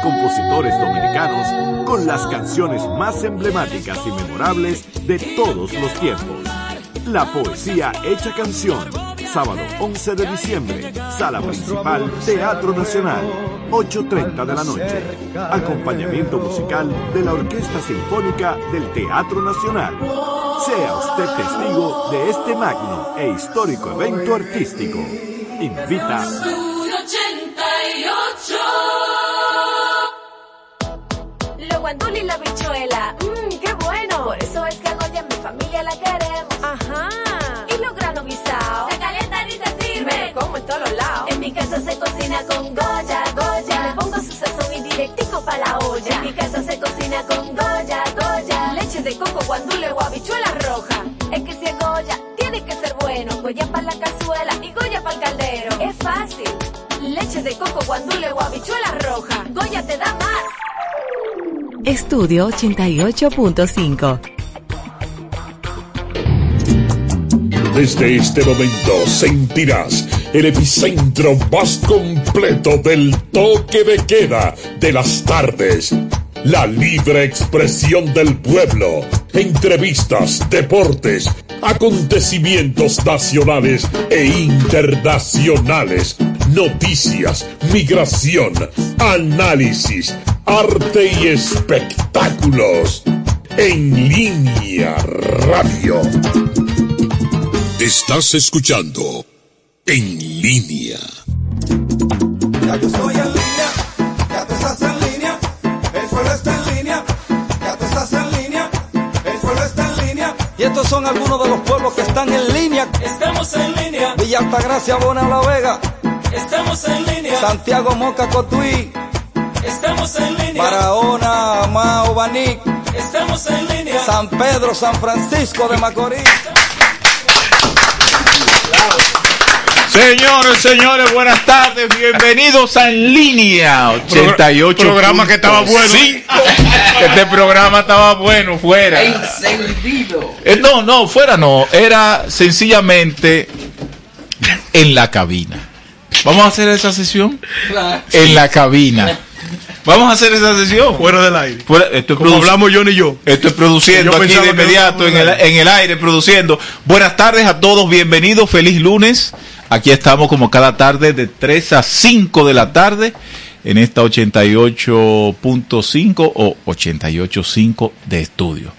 compositores dominicanos con las canciones más emblemáticas y memorables de todos los tiempos. La poesía hecha canción. Sábado 11 de diciembre, sala principal, Teatro Nacional, 8.30 de la noche. Acompañamiento musical de la Orquesta Sinfónica del Teatro Nacional. Sea usted testigo de este magno e histórico evento artístico. Invita. Cocina con Goya, Goya. Le pongo su sazón y directico pa' la olla. En mi casa se cocina con Goya, Goya. Leche de coco, guandule o habichuela roja. Es que si es Goya, tiene que ser bueno. Goya para la cazuela y Goya para el caldero. Es fácil. Leche de coco, guandule o habichuela roja. Goya te da más. Estudio 88.5. Desde este momento sentirás el epicentro más completo del toque de queda de las tardes. La libre expresión del pueblo. Entrevistas, deportes, acontecimientos nacionales e internacionales. Noticias, migración, análisis, arte y espectáculos. En línea radio. Estás escuchando En línea. Ya yo estoy en línea, ya tú estás en línea, el pueblo está en línea, ya tú estás en línea, el pueblo está en línea. Y estos son algunos de los pueblos que están en línea. Estamos en línea, Villa Altagracia, Bona La Vega, estamos en línea, Santiago Moca Cotuí, estamos en línea, Barahona, Mao, Baní, estamos en línea. San Pedro, San Francisco de Macorís. Señores, señores, buenas tardes, bienvenidos a En Línea 88. Programa que estaba bueno. Sí, este programa estaba bueno, fuera. Encendido. Eh, no, no, fuera no, era sencillamente en la cabina. ¿Vamos a hacer esa sesión? En la cabina. Vamos a hacer esa sesión. Fuera del aire. Fuera- estoy Como hablamos John y yo. Estoy produciendo Yo aquí de inmediato en el, en el aire, produciendo. Buenas tardes a todos, bienvenidos, feliz lunes. Aquí estamos como cada tarde de 3 a 5 de la tarde en esta 88.5 o 88.5 de estudio.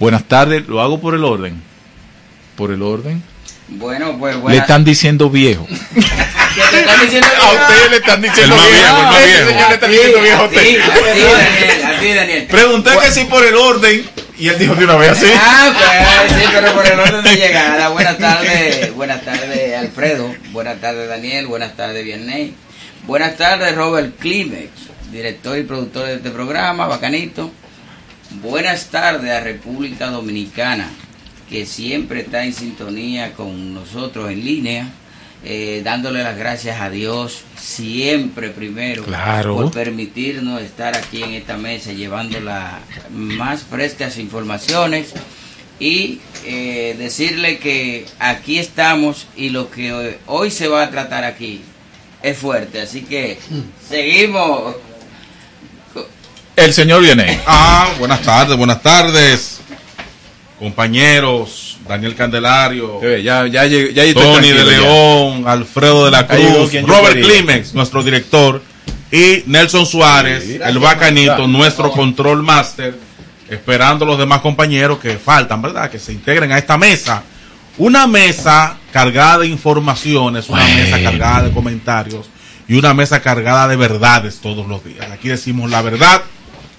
Buenas tardes, lo hago por el orden. Por el orden. Bueno, pues Le bueno. están diciendo viejo. ¿Qué te están diciendo? A usted le están diciendo El viejo. viejo, el señor le están diciendo viejo a usted. a ti, Daniel, a ti, Daniel. Pregunté que si por el orden y él dijo de una vez así. Ah, pues sí, pero por el orden de llegada. Buenas tardes, buenas tardes, Alfredo. Buenas tardes, Daniel. Buenas tardes, Vianney. Buenas tardes, Robert Klimex, director y productor de este programa, bacanito. Buenas tardes a República Dominicana, que siempre está en sintonía con nosotros en línea. Eh, dándole las gracias a Dios siempre primero Claro. por permitirnos estar aquí en esta mesa llevando las más frescas informaciones y eh, decirle que aquí estamos y lo que hoy, hoy se va a tratar aquí es fuerte, así que seguimos. El señor viene. Ah, buenas tardes, buenas tardes. Compañeros, Daniel Candelario, Ya, ya, llegué- ya estoy Tony de. León, Alfredo de la Cruz, Robert. Climex, nuestro director, y Nelson Suárez, el bacanito, nuestro control master, esperando a los demás compañeros que faltan, ¿verdad? Que se integren a esta mesa. Una mesa cargada de informaciones, una Bueno. mesa cargada de comentarios y una mesa cargada de verdades todos los días. Aquí decimos la verdad,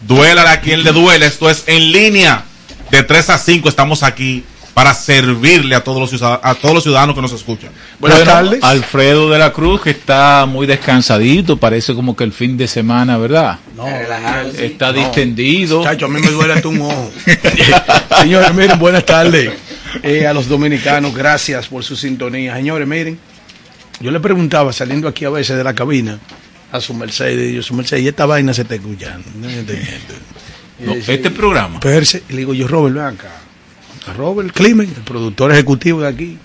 duela a quien le duele. Esto es en línea. De 3 a 5 estamos aquí para servirle a todos los ciudadanos, a todos los ciudadanos que nos escuchan. Buenas Bueno, tardes. Alfredo de la Cruz, que está muy descansadito, parece como que el fin de semana, ¿verdad? No, Relajado. Está distendido. Chacho, a mí me duele hasta un ojo. Señores, miren, buenas tardes eh, a los dominicanos. Gracias por su sintonía. Señores, miren, yo le preguntaba saliendo aquí a veces de la cabina a su Mercedes, y yo, su Mercedes, y esta vaina se está escuchando. ¿no? Este programa. Perse, y le digo yo, Robert, ven acá. A Robert Klimen, el productor ejecutivo de aquí.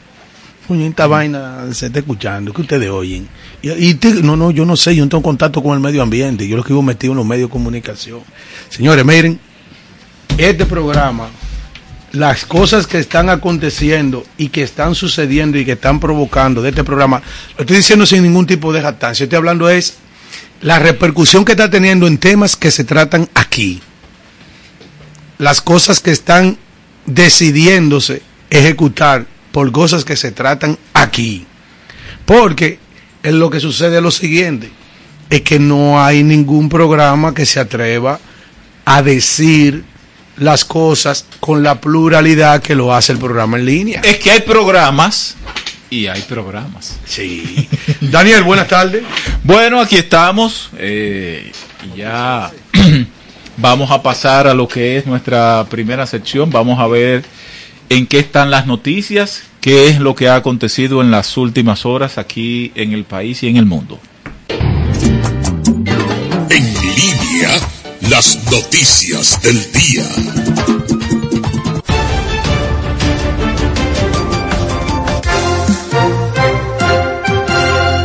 Esta vaina se está escuchando, que ustedes oyen. Y, y te- no, no, yo no sé, yo no tengo contacto con el medio ambiente, yo lo que vivo metido en los medios de comunicación. Señores, miren, este programa, las cosas que están aconteciendo y que están sucediendo y que están provocando de este programa, lo estoy diciendo sin ningún tipo de jactancia, estoy hablando es la repercusión que está teniendo en temas que se tratan aquí. Las cosas que están decidiéndose ejecutar por cosas que se tratan aquí. Porque es lo que sucede es lo siguiente, es que no hay ningún programa que se atreva a decir las cosas con la pluralidad que lo hace el programa en línea. Es que hay programas y hay programas. Sí. Daniel, buenas tardes. Bueno, aquí estamos. eh, ya vamos a pasar a lo que es nuestra primera sección. Vamos a ver en qué están las noticias, qué es lo que ha acontecido en las últimas horas aquí en el país y en el mundo. En línea, las noticias del día.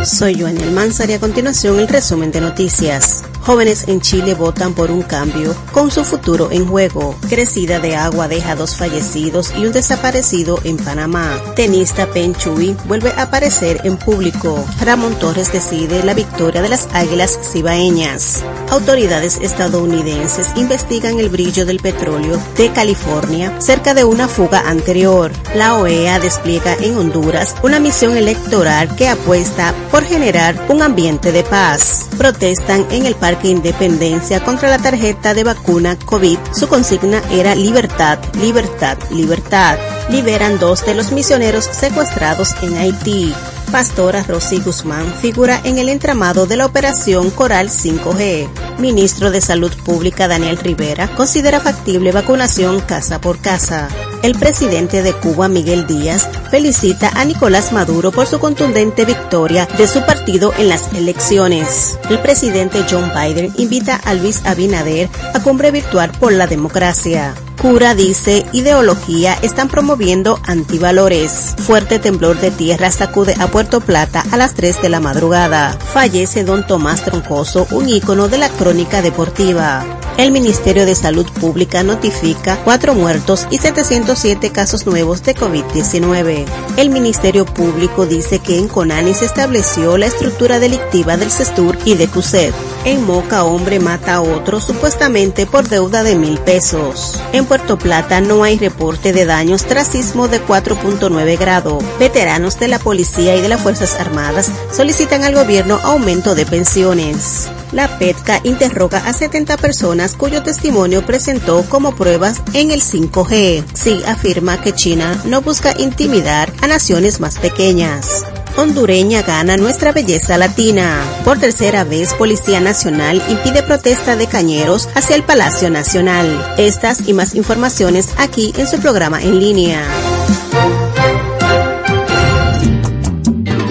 Soy Joanel Manzar y a continuación el resumen de noticias. Jóvenes en Chile votan por un cambio con su futuro en juego. Crecida de agua deja dos fallecidos y un desaparecido en Panamá. Tenista Pen Chui vuelve a aparecer en público. Ramón Torres decide la victoria de las Águilas Cibaeñas. Autoridades estadounidenses investigan el brillo del petróleo de California cerca de una fuga anterior. La OEA despliega en Honduras una misión electoral que apuesta por generar un ambiente de paz. Protestan en el Parque Independencia contra la tarjeta de vacuna COVID. Su consigna era libertad, libertad, libertad. Liberan dos de los misioneros secuestrados en Haití. Pastora Rosy Guzmán figura en el entramado de la operación Coral 5G. Ministro de Salud Pública Daniel Rivera considera factible vacunación casa por casa. El presidente de Cuba, Miguel Díaz, felicita a Nicolás Maduro por su contundente victoria de su partido en las elecciones. El presidente John Biden invita a Luis Abinader a cumbre virtual por la democracia. Cura dice ideología están promoviendo antivalores. Fuerte temblor de tierra sacude a Puerto Plata a las 3 de la madrugada. Fallece don Tomás Troncoso, un ícono de la crónica deportiva. El Ministerio de Salud Pública notifica cuatro muertos y 707 casos nuevos de COVID-19. El Ministerio Público dice que en Conani se estableció la estructura delictiva del CESTUR y de CUSET. En Moca, hombre mata a otro supuestamente por deuda de mil pesos. En Puerto Plata no hay reporte de daños tras sismo de 4.9 grado. Veteranos de la policía y de las Fuerzas Armadas solicitan al gobierno aumento de pensiones. La PETCA interroga a 70 personas cuyo testimonio presentó como pruebas en el 5G. Sí afirma que China no busca intimidar a naciones más pequeñas. Hondureña gana nuestra belleza latina. Por tercera vez, Policía Nacional impide protesta de cañeros hacia el Palacio Nacional. Estas y más informaciones aquí en su programa en línea.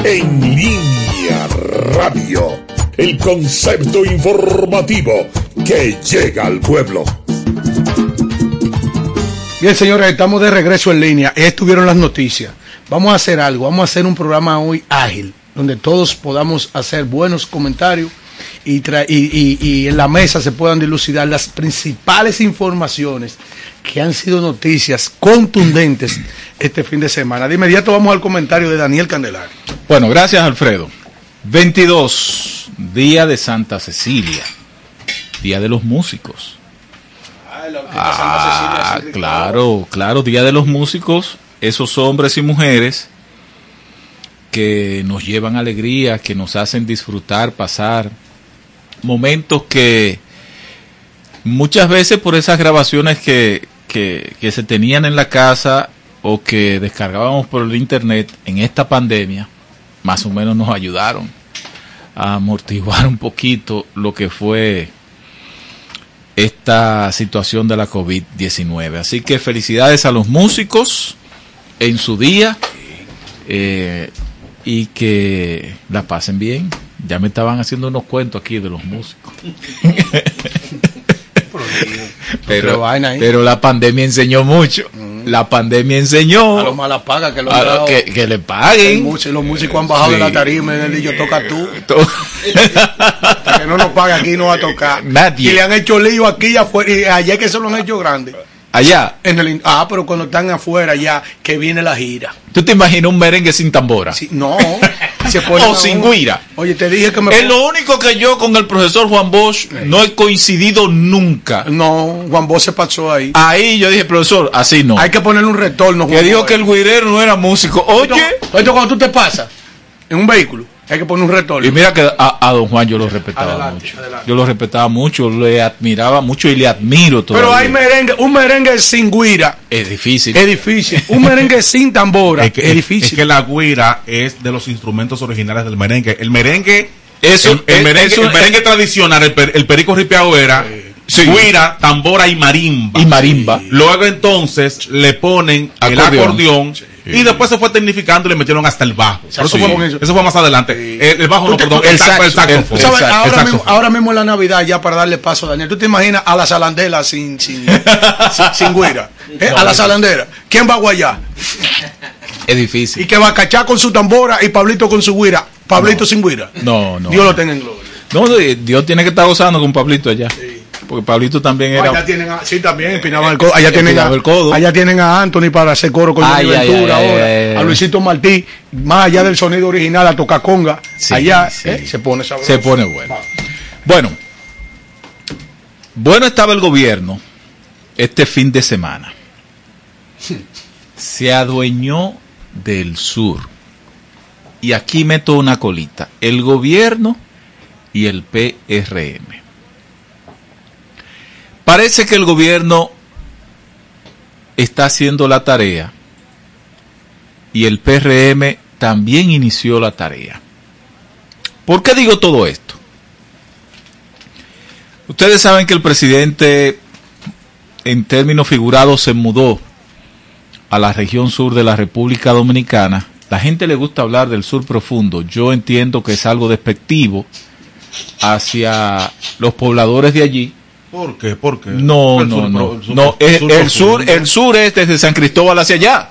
En línea radio, el concepto informativo que llega al pueblo. Bien, señores, estamos de regreso en línea. Estuvieron las noticias. Vamos a hacer algo, vamos a hacer un programa hoy ágil, donde todos podamos hacer buenos comentarios y, tra- y, y- y en la mesa se puedan dilucidar las principales informaciones que han sido noticias contundentes este fin de semana. De inmediato vamos al comentario de Daniel Candelario. Bueno, gracias Alfredo. 22, Día de Santa Cecilia, Día de los Músicos. Ah, claro, claro, Día de los Músicos, esos hombres y mujeres que nos llevan alegría, que nos hacen disfrutar, pasar momentos que muchas veces por esas grabaciones que, que, que se tenían en la casa o que descargábamos por el internet en esta pandemia, más o menos nos ayudaron a amortiguar un poquito lo que fue esta situación de la COVID-19. Así que felicidades a los músicos en su día eh, y que la pasen bien. Ya me estaban haciendo unos cuentos aquí de los músicos. pero, la pandemia enseñó mucho. La pandemia enseñó A los malapagas que, lo han dado. que, que le paguen. músico- los músicos han bajado Sí. de la tarima en el dicho toca tú. Hasta que no nos pague aquí no va a tocar. Nadie. Y le han hecho lío aquí y afuera. Y allá es que se lo han hecho grande. Allá, En el, ah, pero cuando están afuera ya, que viene la gira. ¿tú te imaginas un merengue sin tambora? Sí, no. se O sin guira. Oye, te dije que me. Es lo único que yo con el profesor Juan Bosch no he coincidido nunca. No, Juan Bosch se pasó ahí. Ahí yo dije, profesor, así no. Hay que ponerle un retorno. Que Juan dijo Bosch. que el guirero no era músico. Oye, Esto cuando tú te pasas en un vehículo, hay que poner un retorno. y mira que a, a don Juan yo lo respetaba Adelante, mucho. adelante. Yo lo respetaba mucho, le admiraba mucho y le admiro todavía. Pero hay merengue, un merengue sin guira Es difícil. es difícil. Un merengue sin tambora Es que, es difícil. es que la guira es de los instrumentos originales del merengue. El merengue, Eso- el, el es- merengue, eso- el merengue tradicional, el, per- el perico ripiao era Sí. Guira, tambora y marimba. Y marimba. Luego entonces le ponen el Acordeón. acordeón y después se fue tecnificando y le metieron hasta el bajo. Pero eso, Sí. fue, eso fue más adelante. El, el bajo no, perdón, el el, saxo, el saxo, saxofón. Sabes, Exacto, ahora, el mismo, saxofón. ahora mismo en la Navidad, ya para darle paso a Daniel, ¿tú te imaginas a la salandela sin, sin, sin, sin guira? ¿Eh? A la salandera. ¿Quién va a guayar? Es Y difícil. que va a cachar con su tambora y Pablito con su guira. Pablito sin guira. No, no. Dios lo tenga en gloria. No, Dios tiene que estar gozando con Pablito allá. Porque Pablito también era. Allá tienen a, sí, también empinaban el codo. Allá tienen, a, Empinaban el codo. allá tienen a Anthony para hacer coro con Ay, Ventura ay, ahora. ay, a. Luisito Martí, más allá del sonido original, a tocar conga. Sí, allá sí. eh, se pone sabroso. Se pone bueno. Bueno, bueno estaba el gobierno este fin de semana. Se adueñó del sur. Y aquí meto una colita. El gobierno y el PRM. Parece que el gobierno está haciendo la tarea y el PRM también inició la tarea. ¿Por qué digo todo esto? Ustedes saben que el presidente, en términos figurados, se mudó a la región sur de la República Dominicana. La gente le gusta hablar del sur profundo. Yo entiendo que es algo despectivo hacia los pobladores de allí. ¿Por qué? ¿Por qué? No, El no, sur no. el sur no el, sur el sur, profundo. el sur es desde San Cristóbal hacia allá.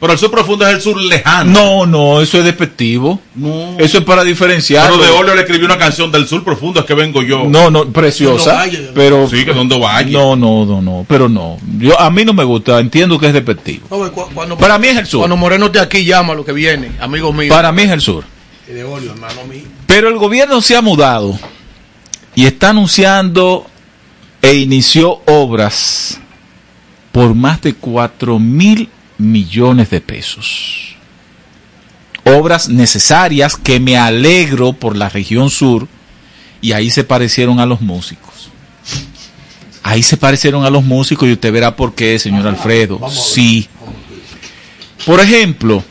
Pero el sur profundo es el sur lejano. No, no, eso es despectivo. No. Eso es para diferenciar. Pero de Olio le escribió una canción del sur profundo, es que vengo yo. No, no, preciosa. No vaya. pero Sí, que donde vaya. no, no, no, no, pero no. Yo a mí no me gusta, entiendo que es despectivo. No, cu- cuando, Para mí es el sur. Cuando Moreno esté aquí, llama lo que viene, amigo mío. Para mí es el sur. De Olio, hermano mío. Pero el gobierno se ha mudado y está anunciando e inició obras por más de 4 mil millones de pesos. Obras necesarias que me alegro por la región sur y ahí se parecieron a los músicos. Ahí se parecieron a los músicos y usted verá por qué, señor Alfredo. Sí. Por ejemplo,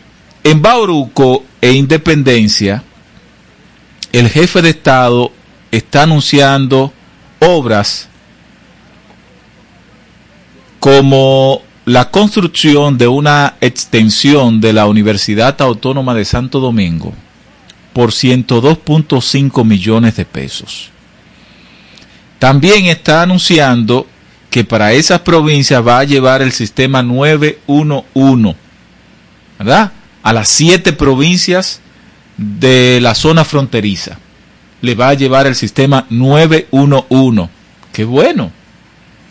en Bauruco e Independencia, el jefe de Estado está anunciando obras como la construcción de una extensión de la Universidad Autónoma de Santo Domingo por 102.5 millones de pesos. También está anunciando que para esas provincias va a llevar el sistema 911, ¿verdad? A las siete provincias de la zona fronteriza. Le va a llevar el sistema 911. Qué bueno.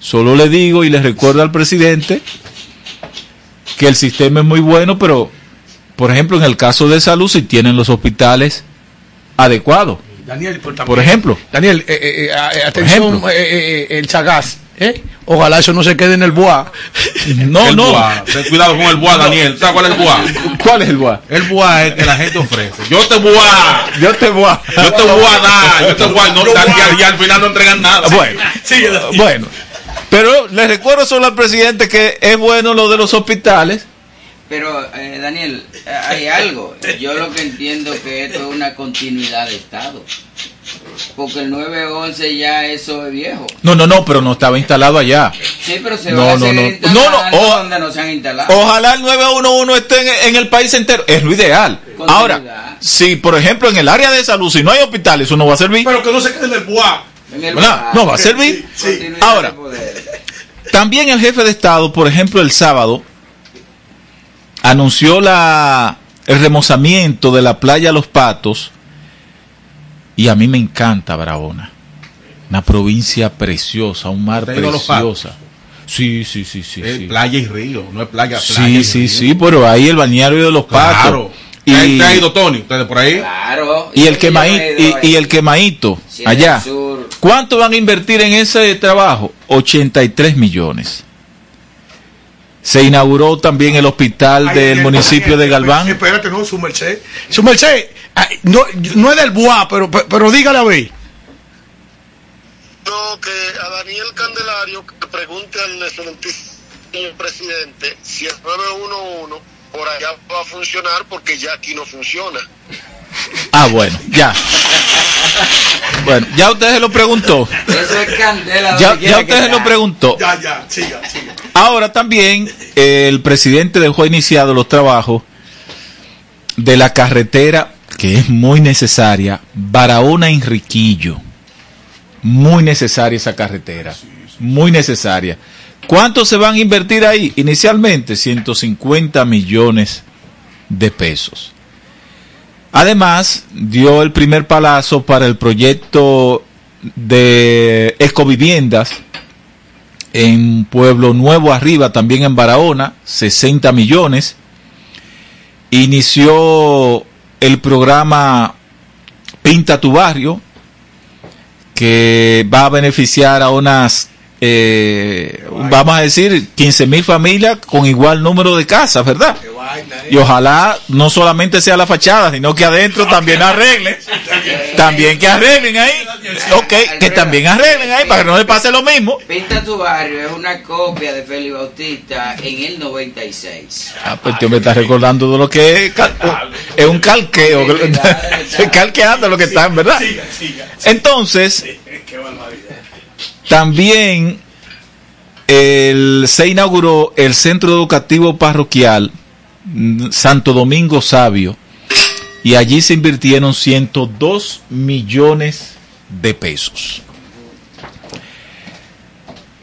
Solo le digo y le recuerdo al presidente que el sistema es muy bueno, pero, por ejemplo, en el caso de salud, si tienen los hospitales adecuados. Daniel, por, Por ejemplo. Daniel, eh, eh, eh, atención, ejemplo. eh, eh, eh, el Sagaz. ¿Eh? Ojalá eso no se quede en el bois. No, el no. Ten cuidado con el buá, Daniel. ¿Sabes cuál es el buá? ¿Cuál es el guá? El buá es que la gente ofrece. Yo te buá. Yo te voy a... Yo te voy a dar. Yo te voy a no, y, y al final no entregan nada. Bueno, bueno. Pero le recuerdo solo al presidente que es bueno lo de los hospitales. Pero, eh, Daniel, eh, hay algo. Yo lo que entiendo que esto es una continuidad de Estado. Porque el 911 ya eso es viejo. No, no, no, pero no estaba instalado allá. Sí, pero se No, va a no, seguir no. No, no, o- donde no se han instalado. Ojalá el 911 esté en, en el país entero. Es lo ideal. Ahora, si por ejemplo en el área de salud, si no hay hospitales, eso no va a servir. Pero que no se quede en el lugar. No va a servir. Continuidad Ahora. También el jefe de Estado, por ejemplo, el sábado, anunció la, el remozamiento de la playa Los Patos. Y a mí me encanta Barahona. Una provincia preciosa, un mar ¿Usted ha ido a Los Patos? preciosa. Sí, sí, sí, sí. Es sí. playa y río, no es playa, playa Sí, y sí, río. sí, pero ahí el bañario de los patos. Claro. Y, ¿Usted ha ido, Tony? ¿Ustedes por ahí? Claro. y el quemaí- y, y el quemaíto Sí, en allá. sur. ¿Cuánto van a invertir en ese trabajo? 83 millones. Se inauguró también el hospital Ay, del municipio de Galván. Espérate, no, su merced. Su merced, no, no es del BUA, pero, pero, pero dígale a ver. No, que a Daniel Candelario que pregunte al excelentísimo presidente si el 911 por allá va a funcionar porque ya aquí no funciona. Ah, bueno, ya. Bueno, ya usted se lo preguntó. Eso es candela. Ya, ya usted se lo preguntó. Ya, ya, siga, siga. Ahora también eh, el presidente dejó iniciados los trabajos de la carretera que es muy necesaria, Barahona Enriquillo. Muy necesaria esa carretera. Muy necesaria. ¿Cuánto se van a invertir ahí? Inicialmente 150 millones de pesos. Además, dio el primer palazo para el proyecto de ecoviviendas en Pueblo Nuevo Arriba, también en Barahona, 60 millones. Inició el programa Pinta tu barrio, que va a beneficiar a unas, eh, vamos a decir, 15 mil familias con igual número de casas, ¿verdad? Y ojalá no solamente sea la fachada, sino que adentro también arreglen. También. Que arreglen ahí. Ok, que también arreglen ahí para que no le pase lo mismo. Pinta tu barrio es una copia de Félix Bautista en el 96. Ah, pues tú me estás recordando de lo que es, es un calqueo, calqueando lo que está, ¿verdad? Entonces, también el- se inauguró el Centro Educativo Parroquial Santo Domingo Sabio y allí se invirtieron 102 millones de pesos.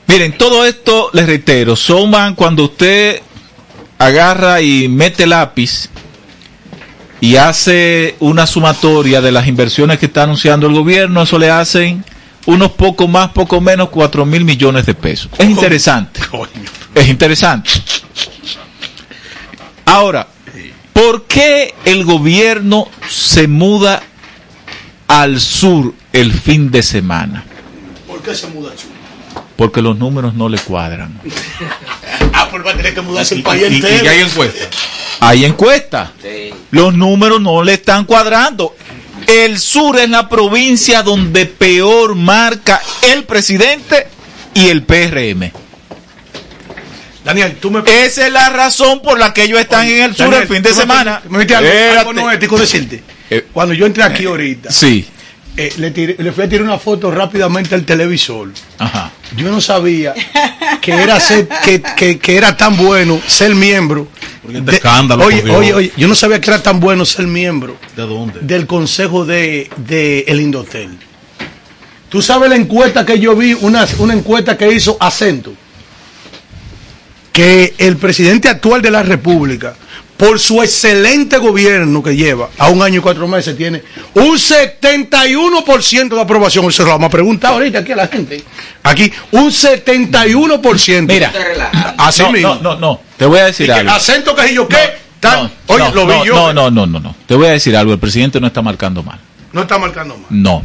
Miren, todo esto, les reitero, suman cuando usted agarra y mete lápiz y hace una sumatoria de las inversiones que está anunciando el gobierno, eso le hacen unos poco más, poco menos, 4 mil millones de pesos. Es interesante. Es interesante. Ahora, ¿por qué el gobierno se muda al sur el fin de semana? ¿Por qué se muda al sur? Porque los números no le cuadran. Ah, pues va a tener que mudarse el Y, país y- y entero. hay encuesta. Hay encuesta. Sí. Los números no le están cuadrando. El sur es la provincia donde peor marca el presidente y el PRM. Daniel, tú me Esa es la razón por la que ellos están en el sur Daniel, el fin de semana. Me metí algo, algo no ético decirte. Eh. Cuando yo entré aquí ahorita, Sí. eh, le, tiré- le fui a tirar una foto rápidamente al televisor. Ajá. Yo no sabía que era ser, que, que- que era tan bueno ser miembro. Porque este escándalo, oye, oye, oye, yo no sabía que era tan bueno ser miembro ¿De dónde? del consejo de, de el Indotel. Tú sabes la encuesta que yo vi, una, una encuesta que hizo Acento, que el presidente actual de la República, por su excelente gobierno que lleva a un año y cuatro meses, tiene un 71% de aprobación. Eso lo vamos a preguntar ahorita aquí a la gente. Aquí, un 71%. Mira. Así no, mismo. no, no, no. Te voy a Y decir que algo. acento que yo qué, tal, No, oye, no, lo vi no, yo. no, no, no, no, no. Te voy a decir algo. El presidente no está marcando mal. No está marcando más. No.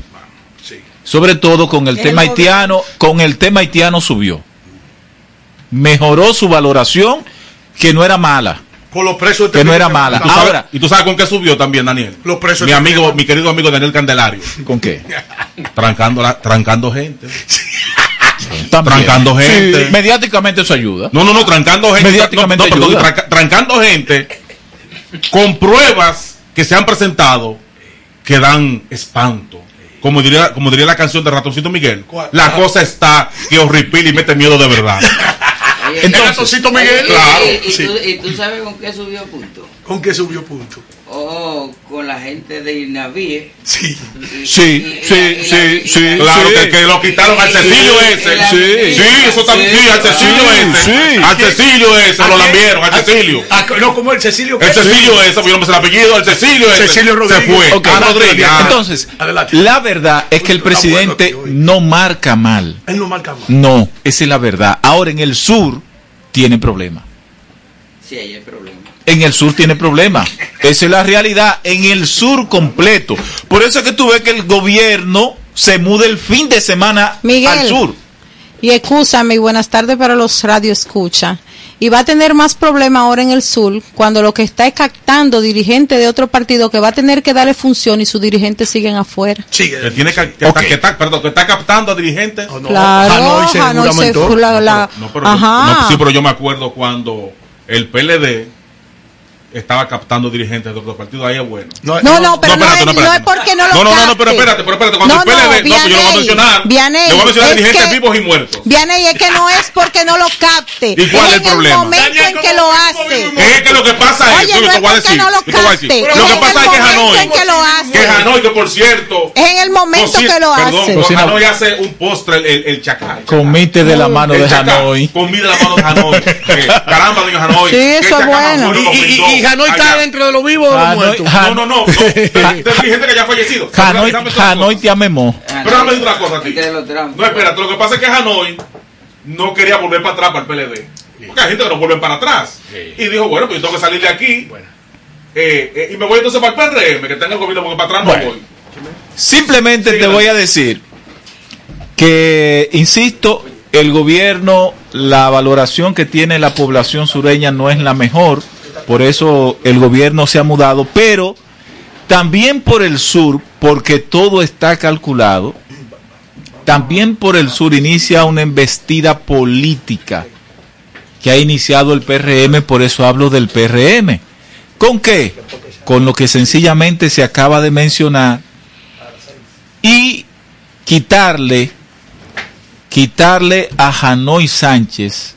Sí. Sobre todo con el tema haitiano, con el tema haitiano subió. Mejoró su valoración, que no era mala. Con los presos de Que no era ¿Y mala. tú, sabes, Ahora- y tú sabes con qué subió también, Daniel? Los presos Mi amigo, mi querido amigo Daniel Candelario. ¿Con qué? Trancando, la, trancando gente. También. Trancando gente. Sí, mediáticamente eso ayuda. No, no, no, trancando gente. Mediáticamente no, no, perdón, ayuda. tranca- trancando gente con pruebas que se han presentado que dan espanto. Como diría, como diría la canción de Ratoncito Miguel. ¿Cuál? La cosa está que horripila y mete miedo de verdad. Entonces, Ratoncito Miguel, oye, claro, y, y sí. tú, y tú sabes con qué subió punto. ¿Con qué subió punto? O con la gente de Inavie. Sí. Sí, sí, la- y la- sí, sí. Claro, que, que lo quitaron al Cecilio ese. Sí, sí, eso también. Sí, al Cecilio ese. sí. Al Cecilio ese, ¿A lo lambieron, al ¿A- Cecilio. no, como el Cecilio. El Cecilio ese, porque yo no me sé el apellido, el Cecilio ese. Cecilio Rodríguez. Se fue. Ah, Rodríguez. ah. Entonces, Adelante. la verdad es que el presidente no marca mal. Él no marca más. No, esa es la verdad. Ahora en el sur tiene problemas. Sí, ahí hay problema. En el sur tiene problemas. Esa es la realidad. En el sur completo. Por eso es que tú ves que el gobierno se muda el fin de semana Miguel. al sur. Y escúchame, y buenas tardes para los radio escucha. Y va a tener más problema ahora en el sur cuando lo que está es captando dirigentes de otro partido que va a tener que darle función y sus dirigentes siguen afuera. Sigue. Que tiene que, que que está- perdón, que está captando a dirigentes. Oh, no. Claro, Hanoi se Hanoi se la- la- No, pero, ajá. no, sí, pero yo me acuerdo cuando el PLD estaba captando dirigentes de otros partidos. Ahí es bueno. No, no, pero no, espérate, es, no espérate. es porque no lo No, no, no, no, capte. pero espérate, pero espérate. Cuando No, el PLD, no, no, pues yo lo voy a mencionar. Vianey, yo voy a mencionar es dirigentes que- vivos y muertos. Viene y es que no es porque no lo capte. ¿Y cuál es el en problema? el momento en que lo hace. Es que lo que pasa es, Oye, yo no te es voy a porque decir, no lo yo te voy a decir. capte, Lo es que en pasa es que Hanoi, en que lo hace. que Hanoi, que por cierto, Es en el momento que lo perdón, hace. Cocina- Hanoi hace un postre, el, chacal. Comite de la mano de Hanoi. Comida de la mano de Hanoi. Caramba, doña Hanoi. Sí, eso es bueno. Hanoi Hanoi está dentro de los vivos o de los muertos. Han- No, no, no. no. De dirigente que ya ha fallecido. Hanoi, Hanoi te amemó. Pero déjame decir una cosa a ti. No, espérate, lo que pasa es que Hanoi no quería volver para atrás para el PLD. Porque hay gente que no vuelve para atrás. Y dijo, bueno, pues yo tengo que salir de aquí. Eh, eh, y me voy entonces para el PRM, que está en el gobierno, porque para atrás no Bueno. voy. Simplemente Sí, te voy a decir que, insisto, el gobierno, la valoración que tiene la población sureña no es la mejor, por eso el gobierno se ha mudado, pero también por el sur, porque todo está calculado, también por el sur inicia una embestida política que ha iniciado el PRM, por eso hablo del PRM. ¿Con qué? Con lo que sencillamente se acaba de mencionar y quitarle quitarle a Hanoi Sánchez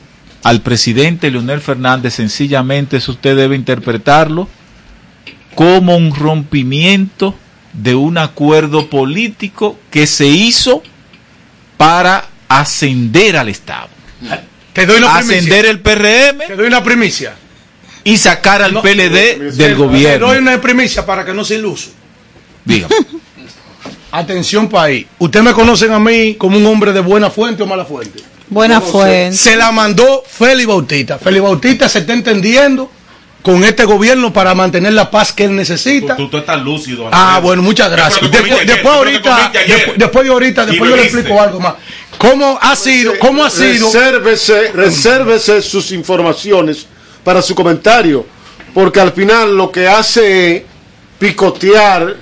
al presidente Leonel Fernández sencillamente eso usted debe interpretarlo como un rompimiento de un acuerdo político que se hizo para ascender al Estado. Te doy primicia. Ascender el PRM Te doy una primicia. y sacar al No, PLD del Te doy gobierno. una primicia para que no se iluso. Dígame. Atención país. Ustedes me conocen a mí como un hombre de buena fuente o mala fuente. Buena fuente. Se la mandó Félix Bautista. Félix Bautista se está entendiendo con este gobierno para mantener la paz que él necesita. Tú, tú, tú estás lúcido. Ah, bueno, muchas gracias. Después, ahorita, después, después de ahorita, después yo le explico algo más. ¿Cómo ha sido? ¿Cómo ha sido? Resérvese, resérvese sus informaciones para su comentario, porque al final lo que hace es picotear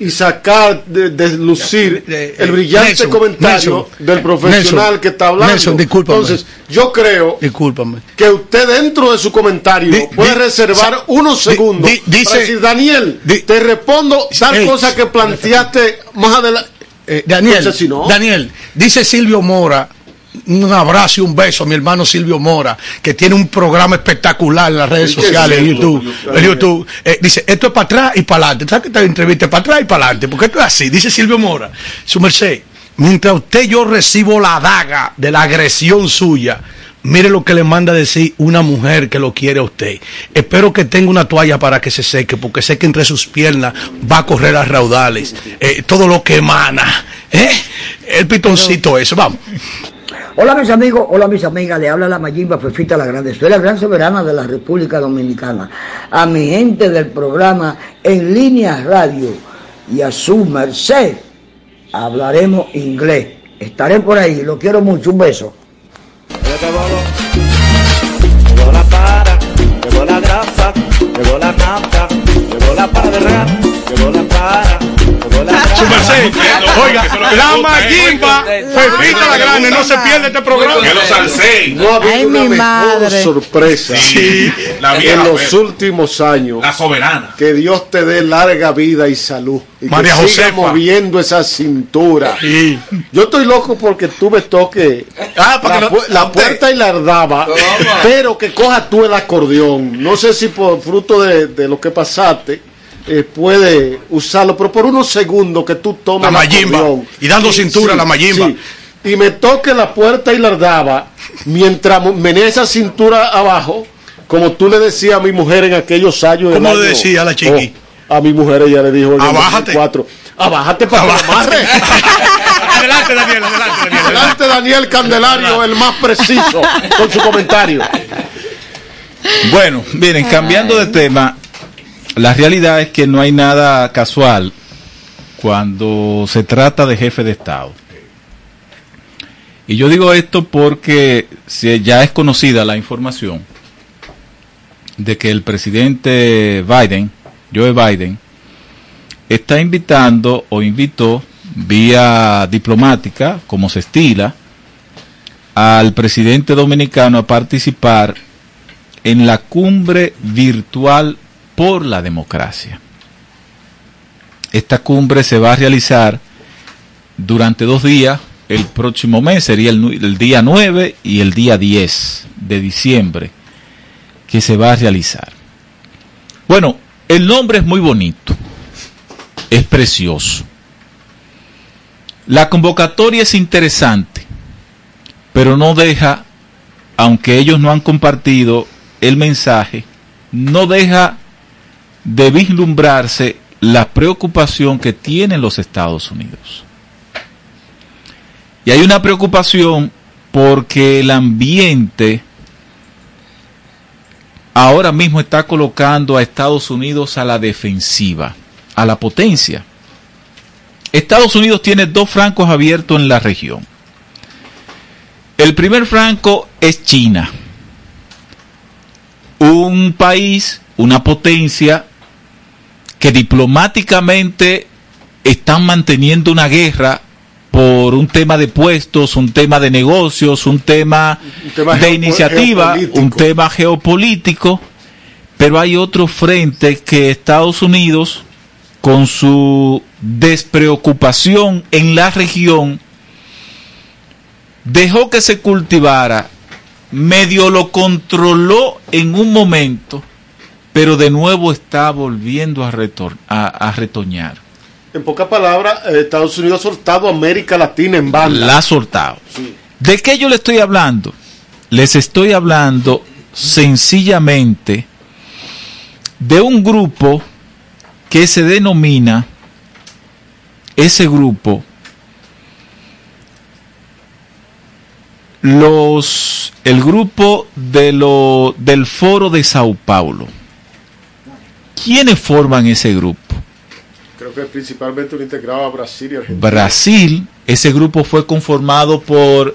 y sacar, de, deslucir De- el eh, brillante Nelson, comentario Nelson, del profesional Nelson, que está hablando. Nelson, discúlpame. Entonces, yo creo Discúlpame. que usted dentro de su comentario Di- puede di- reservar sa- unos segundos di- dice- para decir, Daniel, te respondo tal cosa que planteaste más adelante. Eh, Daniel, Entonces, si no- Daniel, dice Silvio Mora, un abrazo y un beso a mi hermano Silvio Mora, que tiene un programa espectacular en las redes ¿Y qué sociales, en? YouTube. En YouTube. Eh, dice, esto es para atrás y para adelante. ¿Sabes que esta entrevista es para atrás y para adelante? Porque esto es así, dice Silvio Mora. Su merced, mientras usted yo recibo la daga de la agresión suya, mire lo que le manda a decir una mujer que lo quiere a usted. Espero que tenga una toalla para que se seque, porque sé que entre sus piernas va a correr a raudales. Eh, todo lo que emana. ¿eh? El pitoncito eso, vamos. Hola mis amigos, hola mis amigas, le habla la Mayimba Fefita la Grande, soy la gran soberana de la República Dominicana. A mi gente del programa En Línea Radio y a su merced hablaremos inglés. Estaré por ahí, lo quiero mucho, un beso. oiga, la Mayimba Fefita la Grande, no se pierde este programa. Que lo salsé. No ha habido Ay, una mi mejor madre. sorpresa en los últimos años. la soberana. Que Dios te dé larga vida y salud. Y María que siga moviendo esa cintura. Sí. Yo estoy loco porque tú me toques Ah, la, puerta y la ardaba, pero que coja tú el acordeón. No sé si por fruto de, de lo que pasaste, eh, puede usarlo, pero por unos segundos que tú tomes La el mayimba. acordeón. Y dando cintura a la mayimba. Y me toque la puerta y la daba, mientras menea esa cintura abajo, como tú le decías a mi mujer en aquellos años. ¿Cómo le año- decía a la chiqui? Oh, a mi mujer ella le dijo en el Abájate. 2004, Abájate para que amarre. adelante, Daniel, adelante, Daniel. Adelante, Daniel Candelario, el más preciso con su comentario. Bueno, miren, cambiando de tema, la realidad es que no hay nada casual cuando se trata de jefe de Estado. Y yo digo esto porque ya es conocida la información de que el presidente Biden, Joe Biden, está invitando o invitó vía diplomática, como se estila, al presidente dominicano a participar en la cumbre virtual por la democracia. Esta cumbre se va a realizar durante dos días, el próximo mes sería el, día 9 y el día 10 de diciembre, que se va a realizar. Bueno, el nombre es muy bonito, es precioso. La convocatoria es interesante, pero no deja, aunque ellos no han compartido el mensaje, no deja de vislumbrarse la preocupación que tienen los Estados Unidos. Y hay una preocupación porque el ambiente ahora mismo está colocando a Estados Unidos a la defensiva, a la potencia. Estados Unidos tiene dos francos abiertos en la región. El primer franco es China, un país, una potencia que diplomáticamente están manteniendo una guerra por un tema de puestos, un tema de negocios, un tema, Un tema de iniciativa, un tema geopolítico, pero hay otro frente que Estados Unidos, con su despreocupación en la región, dejó que se cultivara, medio lo controló en un momento, pero de nuevo está volviendo a, retor- a, a retoñar. En pocas palabras, eh, Estados Unidos ha soltado a América Latina en banda. La ha soltado. Sí. ¿De qué yo le estoy hablando? Les estoy hablando sencillamente de un grupo que se denomina, ese grupo, los, el grupo de lo, del Foro de Sao Paulo. ¿Quiénes forman ese grupo? Creo que principalmente lo integraba a Brasil y Argentina. Brasil, ese grupo fue conformado por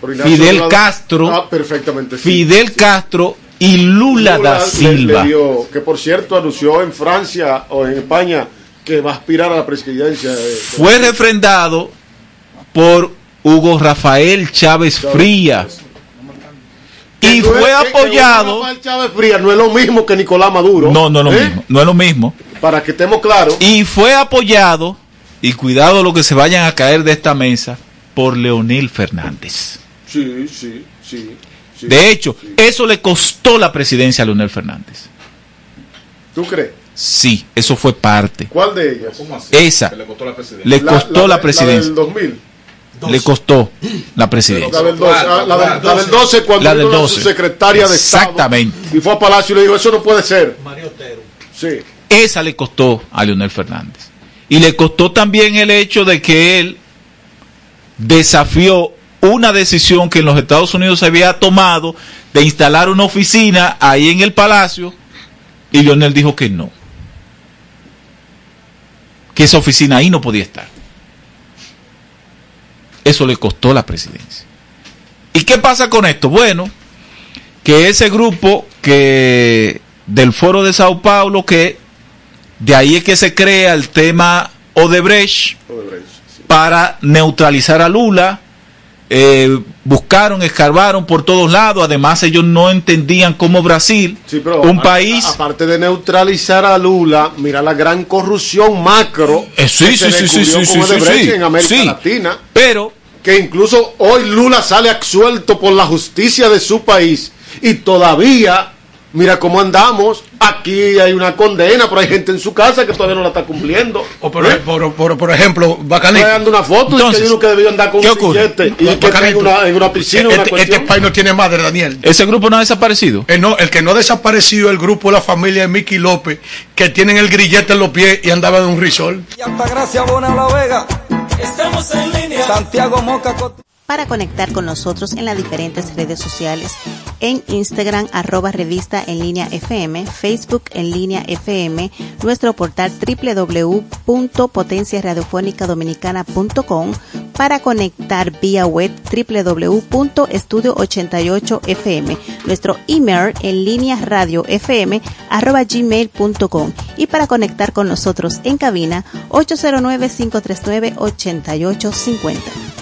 Por Fidel Lula- Castro, Ah, perfectamente. sí. Fidel Castro y Lula, da le- Silva. le dio- que por cierto anunció en Francia o en España que va a aspirar a la presidencia. de- de- Fue refrendado por Hugo Rafael Chávez Fría. Y Que no fue es- que- que apoyado. Chávez Frías no es lo mismo que Nicolás Maduro. No, no es lo ¿eh? mismo. No es lo mismo. Para que estemos claros. Y fue apoyado, y cuidado lo que se vayan a caer de esta mesa, por Leonel Fernández. Sí, sí, sí. sí. De hecho, eso le costó la presidencia a Leonel Fernández. ¿Tú crees? Sí, eso fue parte. ¿Cuál de ellas? Esa le costó la, de- presidencia. del 2000. Le costó la presidencia. La del 12, ah, la del- la del 12 cuando La del 12. su secretaria de Estado Exactamente. y fue a Palacio y le dijo, eso no puede ser. Sí. Esa le costó a Leonel Fernández. Y le costó también el hecho de que él desafió una decisión que en los Estados Unidos se había tomado de instalar una oficina ahí en el palacio y Leonel dijo que no. Que esa oficina ahí no podía estar. Eso le costó la presidencia. ¿Y qué pasa con esto? Bueno, que ese grupo que del foro de Sao Paulo, que de ahí es que se crea el tema Odebrecht para neutralizar a Lula. Eh, buscaron, escarbaron por todos lados. Además, ellos no entendían cómo Brasil, Sí, pero un a- país. aparte de neutralizar a Lula, mira la gran corrupción macro Eh, sí, que sí, se sí, sí, sí, sí, en América sí. Latina. Pero que incluso hoy Lula sale absuelto por la justicia de su país y todavía mira cómo andamos, aquí hay una condena, pero hay gente en su casa que todavía no la está cumpliendo. O por, por, por, por ejemplo, Bacanito. Estoy dando una foto y que que debió andar con ¿qué un ocurre? billete y que en una, en una piscina, Este, este país no tiene madre, Daniel. ¿Ese grupo no ha desaparecido? Eh, no, el que no ha desaparecido es el grupo de la familia de Mickey López, que tienen el grillete en los pies y andaban en un risol. Y Altagracia, Bona, La Vega. Estamos en línea. Santiago, Moca para conectar con nosotros en las diferentes redes sociales, en Instagram arroba revista en línea FM, Facebook en línea FM, nuestro portal www.potenciaradiofónicadominicana.com para conectar vía web www.estudio88fm, nuestro email en línea radio fm arroba gmail.com y para conectar con nosotros en cabina 809 539 8850.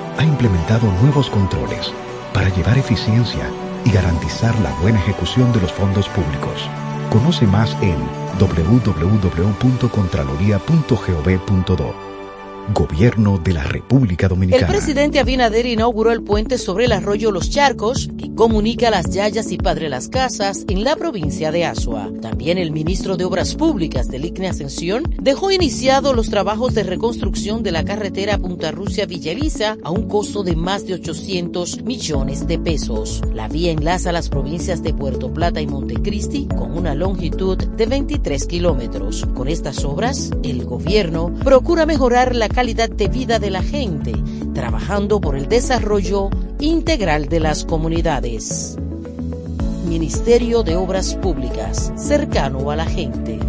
ha implementado nuevos controles para llevar eficiencia y garantizar la buena ejecución de los fondos públicos. Conoce más en www.contraloría.gov.do. Gobierno de la República El Dominicana. presidente Abinader inauguró el puente sobre el arroyo Los Charcos, que comunica Las Yayas y Padre Las Casas en la provincia de Asua. También el ministro de Obras Públicas del ICNE Ascensión dejó iniciados los trabajos de reconstrucción de la carretera Punta Rusia Villaliza a un costo de más de 800 millones de pesos. La vía enlaza las provincias de Puerto Plata y Montecristi con una longitud de 23 kilómetros. Con estas obras, el gobierno procura mejorar la calidad de vida de la gente, trabajando por el desarrollo integral de las comunidades. Ministerio de Obras Públicas, cercano a la gente.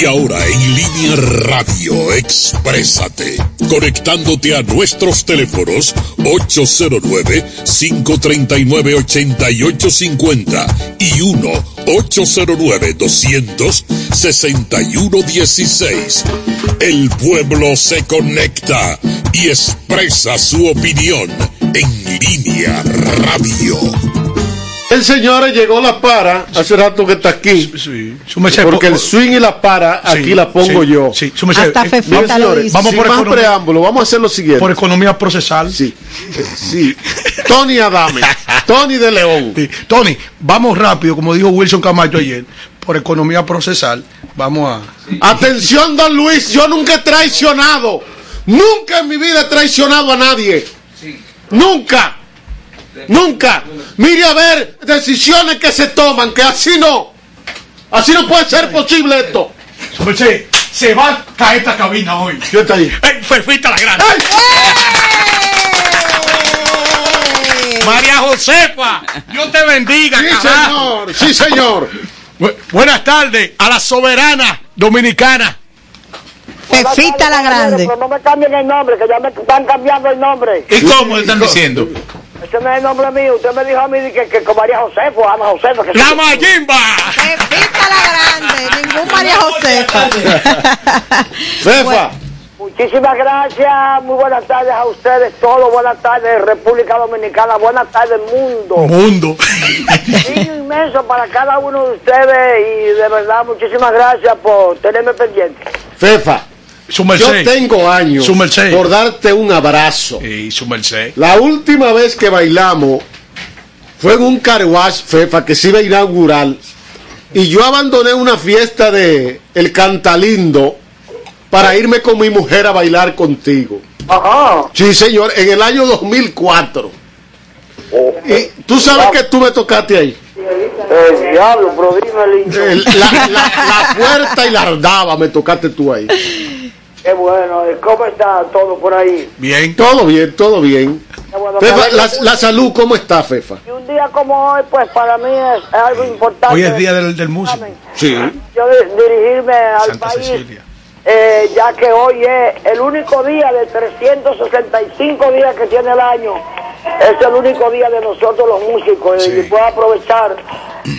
Y ahora en línea radio, exprésate. Conectándote a nuestros teléfonos 809-539-8850 y 1-809-200-6116. El pueblo se conecta y expresa su opinión en línea radio. El señor llegó la para, hace rato que está aquí. porque el swing y la para, aquí la pongo sí, yo. sí. Hasta Eh, lo señores. Vamos Sin por más preámbulo, vamos a hacer lo siguiente. Por economía procesal. Sí. Sí. Tony Adame. Tony de León. Sí. Tony, vamos rápido, como dijo Wilson Camacho ayer. por economía procesal, vamos a... Atención, don Luis, yo nunca he traicionado. Nunca en mi vida he traicionado a nadie. Nunca. Nunca. Mire a ver decisiones que se toman, que así no. Así no puede ser posible esto. se va a caer esta cabina hoy. ¿Quién está ahí? ¡Ey, Fefita la grande! María Josefa, Dios te bendiga. Sí, carajo. señor. Sí, señor. Bu- buenas tardes a la soberana dominicana. Fefita la grande. Pero no me cambien el nombre, que ya me están cambiando el nombre. ¿Y cómo le están diciendo? Ese no es el nombre mío. Usted me dijo a mí que, que con María Josefa, Ana Josefa. Que ¡La Mayimba! Fefita la grande, ningún María Josefa. Fefa. Muchísimas gracias. Muy buenas tardes a ustedes todos. Buenas tardes, República Dominicana. Buenas tardes, mundo. Mundo. Cariño inmenso para cada uno de ustedes y de verdad muchísimas gracias por tenerme pendiente. Fefa. Su Yo tengo años Su merced. por darte un abrazo. Y su merced. La última vez que bailamos fue en un carwash, Fefa, que se iba a inaugurar. Y yo abandoné una fiesta de El Cantalindo para irme con mi mujer a bailar contigo. Ajá. Sí, señor, en el año 2004. Y tú sabes que tú me tocaste ahí. El diablo, pero dime. El- la, la- la puerta y la ardaba me tocaste tú ahí. Qué bueno. ¿Cómo está todo por ahí? Bien. Todo bien, todo bien. Bueno. Fefa, la, salud, ¿cómo está, Fefa? Y un día como hoy, pues para mí es, algo importante. Hoy es día del, del músico. Sí. Yo di- dirigirme al Santa país, Cecilia. eh, ya que hoy es el único día de 365 días que tiene el año. Es el único día de nosotros los músicos. Y puedo aprovechar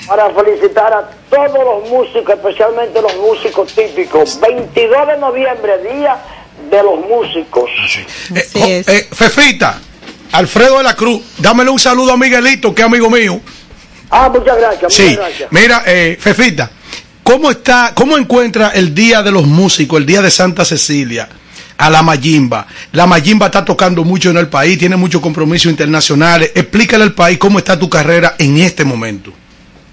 para felicitar a todos los músicos, especialmente los músicos típicos. 22 de noviembre, día de los músicos. Eh, jo- eh, Fefita, Alfredo de la Cruz, dámele un saludo a Miguelito, que es amigo mío. Ah, muchas gracias, muchas Sí, gracias. mira, eh, Fefita, ¿cómo está, cómo encuentra el Día de los Músicos, el Día de Santa Cecilia, a la Mayimba? La Mayimba está tocando mucho en el país, tiene muchos compromisos internacionales. Explícale al país cómo está tu carrera en este momento.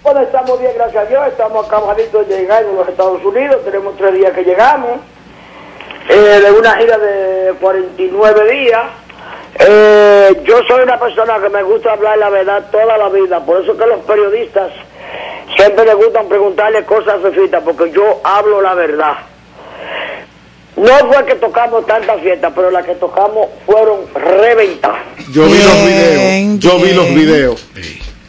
Bueno, estamos bien, gracias a Dios. Estamos acabaditos de llegar de los Estados Unidos. Tenemos tres días que llegamos. eh, de una gira de 49 días. Eh, yo soy una persona que me gusta hablar la verdad toda la vida. Por eso que los periodistas siempre les gustan preguntarle cosas a Fefita, porque yo hablo la verdad. No fue que tocamos tantas fiestas, pero las que tocamos fueron reventadas. Yo vi los videos. Yo vi los videos.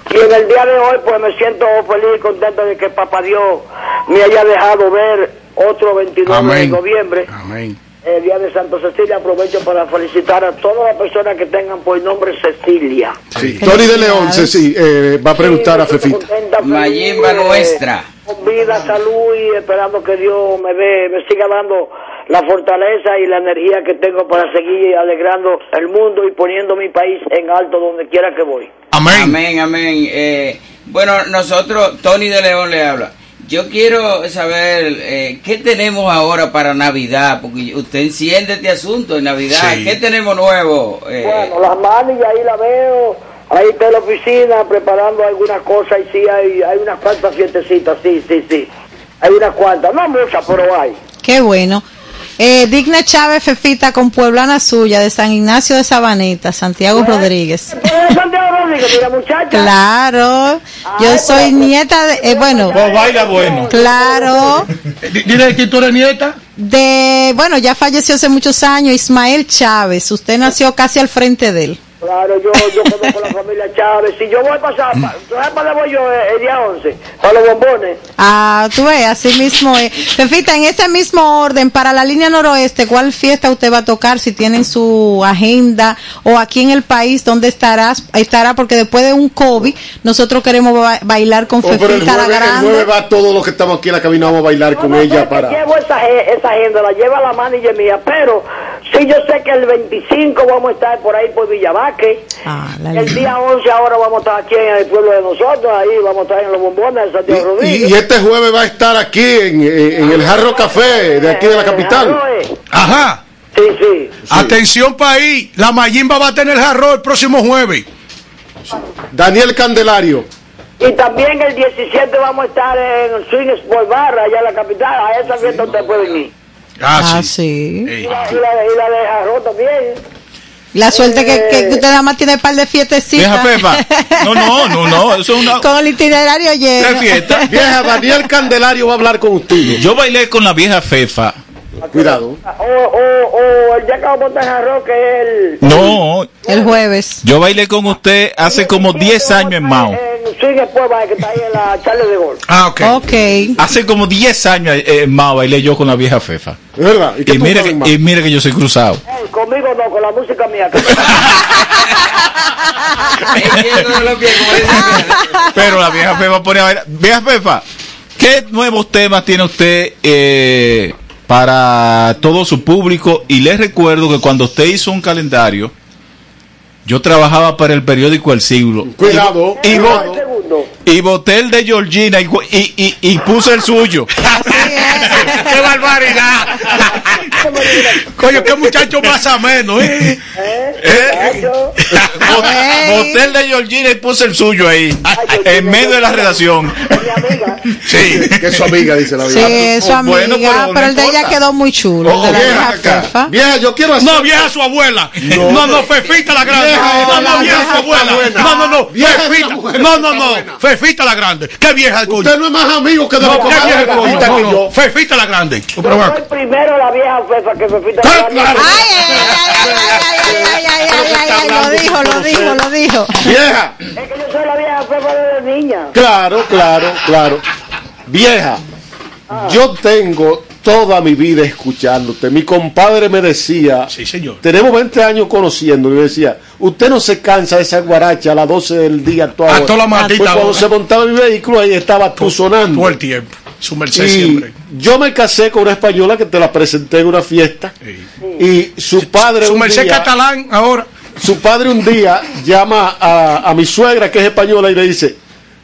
Y en el día de hoy, pues me siento feliz y contento de que Papá Dios me haya dejado ver otro 29 de noviembre, Amén. El día de Santo Cecilia. Aprovecho para felicitar a todas las personas que tengan por nombre Cecilia. Sí. Tony de León sí, eh, va a preguntar a Fefita. Mayimba nuestra. Con vida, salud y esperando que Dios me dé, me siga dando la fortaleza y la energía que tengo para seguir alegrando el mundo y poniendo mi país en alto donde quiera que voy. Amén. Amén, amén. Eh, bueno, nosotros, Tony de León le habla. Yo quiero saber eh, qué tenemos ahora para Navidad, porque usted enciende este asunto en Navidad. Sí. ¿Qué tenemos nuevo? Eh, Bueno, las manillas ahí la veo, ahí está en la oficina preparando algunas cosas y sí, hay, hay unas cuantas fiestecitas, sí, sí, sí. Hay unas cuantas, no muchas, pero hay. Qué bueno. Eh, Digna Chávez Fefita con Pueblana Suya de San Ignacio de Sabaneta, Santiago Rodríguez. Eh, Santiago Rodríguez, mira muchacha. Claro, yo soy nieta de, eh, bueno, Pues baila bueno. claro, Dile que tú eres nieta. de, bueno, ya falleció hace muchos años, Ismael Chávez, usted nació casi al frente de él. Claro, yo, yo conozco la familia Chávez. Si yo voy a pasar, pa- ¿sabes para dónde voy yo eh, el día 11? Para los bombones. Ah, tú ves, así mismo es. Fefita, en ese mismo orden, para la línea noroeste, ¿cuál fiesta usted va a tocar? Si tienen su agenda o aquí en el país, ¿dónde estarás? Estará porque después de un COVID, nosotros queremos ba- bailar con Oh, pero el Fefita la jueves, el grande. jueves va todos los que estamos aquí en la cabina, vamos a bailar con ella para... Llevo esa, ge- esa agenda, la lleva la manager mía, pero sí yo sé que el 25 vamos a estar por ahí por Villabaque. el día 11 ahora vamos a estar aquí en el pueblo de nosotros, ahí vamos a estar en los bombones de Santiago Y, Rodríguez. y este jueves va a estar aquí en, en- en el Jarro Café de aquí de la capital. Ajá. Sí, sí. Atención país, la Mayimba va a tener jarro el próximo jueves. Daniel Candelario. Y también el 17 vamos a estar en Swing Sport Bar, allá en la capital. A esa fiesta usted puede ir. Ah, sí. Y la, y la- y la de Jarro también. La suerte que, que usted nada más tiene un par de fiestecitas. Vieja Fefa. No, no, no, no. Eso es una. Con el itinerario lleno. ¿Qué fiesta? Vieja, Daniel Candelario va a hablar con usted. Yo bailé con la vieja Fefa. Cuidado. O, o, o el día que vamos a que es el No, El jueves. yo bailé con usted hace como 10 años en Mao. Sport Bar, que está ahí en la Charles de Gol. Ah, ok. Ok. Hace como 10 años eh, en Mao bailé yo con la vieja Fefa. ¿Es verdad? ¿Y Y sabes que, y mire que yo soy cruzado. Eh, conmigo no, con la música mía. que- Pero la vieja Fefa pone a bailar. Vieja Fefa, ¿qué nuevos temas tiene usted eh, para todo su público? Y les recuerdo que cuando usted hizo un calendario, yo trabajaba para el periódico El Siglo. Cuidado. Y, Segundo. y boté el de Georgina y, y, y, y puse el suyo. ¡Qué barbaridad! Coño, qué muchacho más ameno, ¿eh? Eh, Boté el de Georgina y puse el suyo ahí, en medio de la redacción. Sí, que es su amiga, dice la Sí, vieja. es su amiga, Bueno, pero no pero el de ella quedó muy chulo. la vieja, vieja. Vieja, yo quiero hacer. No, vieja su abuela. No, no, Fefita la grande. Vieja, No, no, vieja vieja su abuela. No, no, no. Fefita. No, no, no. Fefita la grande. ¿Qué vieja el coño? Usted no es más amigo que de No, la ¿qué vieja el comadre coño? Fefita la Grande. Yo soy primero la vieja Fefa que Fefita la Grande. Claro. Ay, ay, ay, ay, ay, ay, ay, ay, ay. lo dijo, lo dijo, lo dijo. Vieja. Es que yo soy la vieja Fefa desde niña. Claro, claro, claro. Vieja, yo tengo toda mi vida escuchándote. Mi compadre me decía, sí, señor. tenemos 20 años conociendo, y me decía, usted no se cansa de esa guaracha a las 12 del día toda, a toda la matita. Cuando se montaba mi vehículo ahí estaba tú sonando. Todo el tiempo. Su merced Y siempre. yo me casé con una española que te la presenté en una fiesta. Y su padre Su un merced día, catalán ahora. su padre un día llama a, a mi suegra que es española y le dice,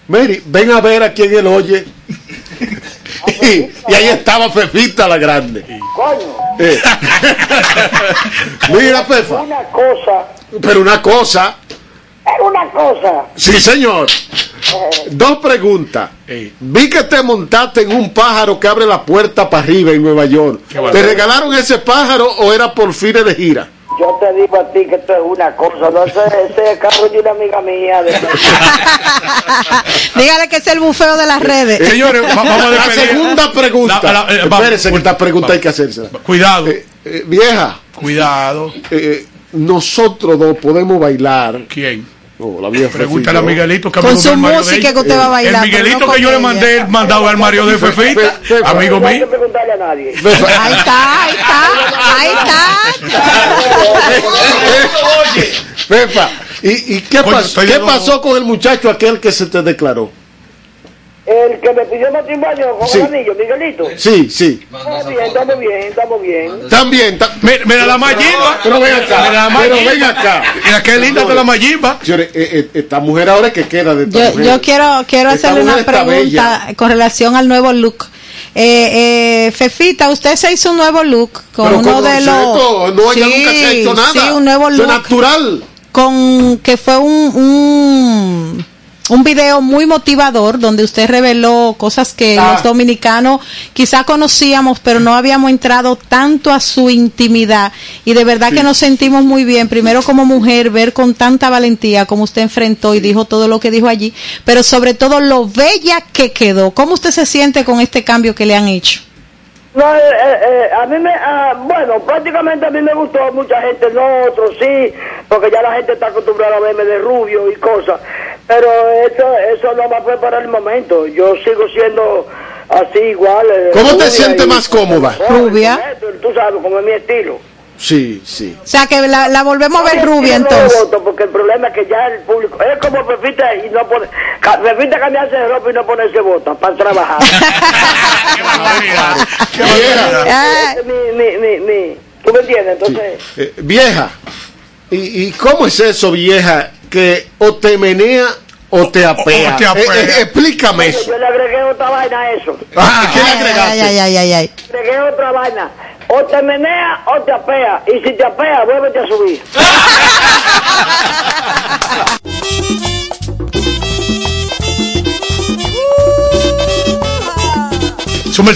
Mary, ven a ver a quién él oye. y, y ahí estaba Fefita la grande. Coño, Eh. Mira, Fefa, una cosa, pero una cosa, una cosa. sí señor. Dos preguntas. Vi que te montaste en un pájaro que abre la puerta para arriba en Nueva York. ¿Te regalaron ese pájaro o era por fines de gira? Yo te digo a ti que esto es una cosa. No sé, ese carro de una amiga mía. De... Dígale que es el bufeo de las redes. Señores, va- vamos a La segunda pregunta. La- la- eh, vamos. Espérese que esta pregunta hay que hacérsela. Cuidado. Eh, eh, vieja, Cuidado. eh, nosotros dos podemos bailar. ¿Quién? Oh, la vieja Pregúntale a. Miguelito que Con su música que usted va a bailar, El Miguelito no que yo le mandé el mandado al Mario de Fefita. Amigo No mío. preguntarle a nadie. Ahí está, ahí está, ahí está. Fefa, ¿y, y qué, pas- qué pasó con el muchacho aquel que se te declaró? El que me pidió matrimonio con Sí. el anillo, Miguelito. Sí, sí. Estamos bien, estamos bien, estamos bien. También. ta- Mira, mira la mayimba. Pero ven acá, Mira la pero ven acá. Mira qué linda está la mayimba. Señores, eh, eh, esta mujer ahora es que queda de esta Yo, mujer. yo quiero, quiero Esta hacerle una pregunta con relación al nuevo look. Eh, eh, Fefita, usted se hizo un nuevo look con Pero uno ¿cómo de los. No, ella nunca se ha hecho nada. Sí, un nuevo look. natural. Con que fue un, un, un video muy motivador donde usted reveló cosas que Ah. los dominicanos quizá conocíamos, pero no habíamos entrado tanto a su intimidad. Y de verdad que nos sentimos muy bien, primero como mujer, ver con tanta valentía como usted enfrentó y dijo todo lo que dijo allí, pero sobre todo lo bella que quedó. ¿Cómo usted se siente con este cambio que le han hecho? No, eh, eh, eh, a mí me, ah, bueno, prácticamente a mí me gustó, mucha gente no, otros sí, porque ya la gente está acostumbrada a verme de rubio y cosas, pero eso, eso no más fue para el momento, yo sigo siendo así igual. eh, ¿Cómo te sientes y- más cómoda? Rubia. Tú sabes, como es mi estilo. Sí, sí. O sea que la, la volvemos a ver rubia entonces. voto porque el problema es que ya el público, es como Pepita y no pone, Pepita cambiarse de ropa y no ponerse bota para trabajar. Ese es mi, mi, mi, mi, ¿Tú me entiendes? Entonces... Eh, vieja, ¿y, ¿y cómo es eso, vieja? Que o te menea o te apea. O te apea. Eh, eh, eh explícame eso. Yo le agregué otra vaina a eso. Ah, ¿qué le agregaste? Ay, ay, ay, ay, Agregué otra vaina. O te menea o te apea. Y si te apea, vuélvete a subir.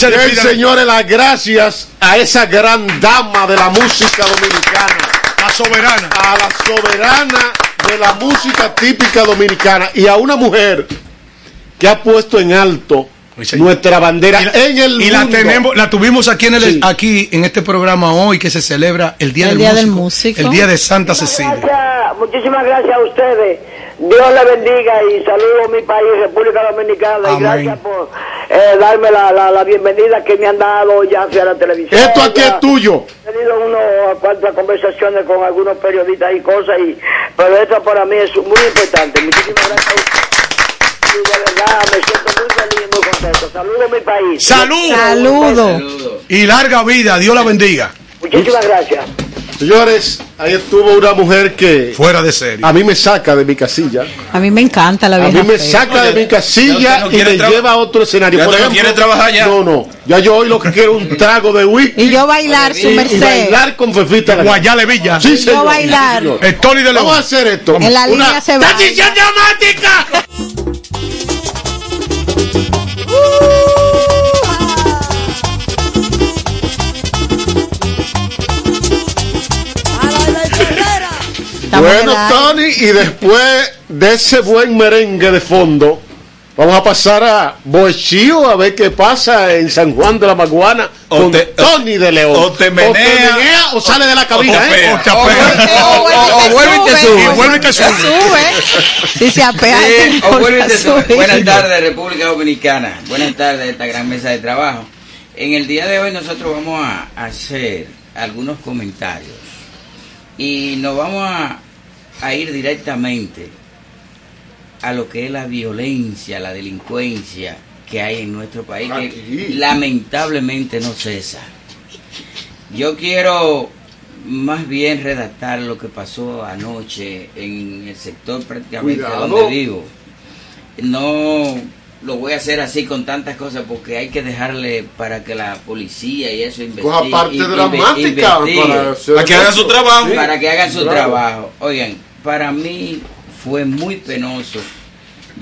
el señores, las gracias a esa gran dama de la música dominicana. La soberana. A la soberana de la música típica dominicana. Y a una mujer que ha puesto en alto nuestra bandera en el Y la mundo. tenemos, la tuvimos aquí en el, aquí en este programa hoy que se celebra el Día, El del, Día del músico, Músico. el Día de Santa Cecilia. Gracias, muchísimas gracias a ustedes. Dios le bendiga y saludo a mi país, República Dominicana. Y Amén. gracias por eh, darme la, la, la bienvenida que me han dado ya hacia la televisión. Esto aquí Ya es tuyo. He tenido unas cuantas conversaciones con algunos periodistas y cosas, y, pero esto para mí es muy importante. Muchísimas gracias a ustedes. Y de verdad me siento muy feliz y muy contento. Saludo a mi país. Salud. Saludo. Y larga vida, Dios la bendiga. Muchísimas gracias. Señores, ahí estuvo una mujer que fuera de serie. A mí me saca de mi casilla. A mí me encanta la A vieja mí me fea. saca de mi casilla ya usted no y me lleva a otro escenario. ya Por no quiere trabajar ya. No, no. Ya yo hoy lo que quiero es un trago de whisky. Y yo bailar su y, y merced. bailar con Fefita. la- Guayale Villa. Sí, Y yo señor. bailar. Sí, señor. Tony de León. Vamos a hacer esto. En la Una línea se va. transición dramática. Estamos Bueno. Tony, y después de ese buen merengue de fondo, vamos a pasar a Boechío a ver qué pasa en San Juan de la Maguana O con te- Tony de León. o te menea, menea o sale de la cabina, o ¿eh? O apea. O vuelve y te sube. Y vuelve y te sube. sube. Si se apea, Sí, o vuelve y te sube. sube. Buenas tardes, República Dominicana. Buenas tardes, esta gran mesa de trabajo. En el día de hoy nosotros vamos a hacer algunos comentarios y nos vamos a, a ir directamente a lo que es la violencia, la delincuencia que hay en nuestro país, que lamentablemente no cesa. Yo quiero más bien redactar lo que pasó anoche en el sector prácticamente Cuidado. donde vivo. No lo voy a hacer así con tantas cosas porque hay que dejarle para que la policía y eso investigue. Coja parte dramática investigue. para Para que hagan su trabajo. Sí. Para que hagan su Claro. trabajo. Oigan, para mí fue muy penoso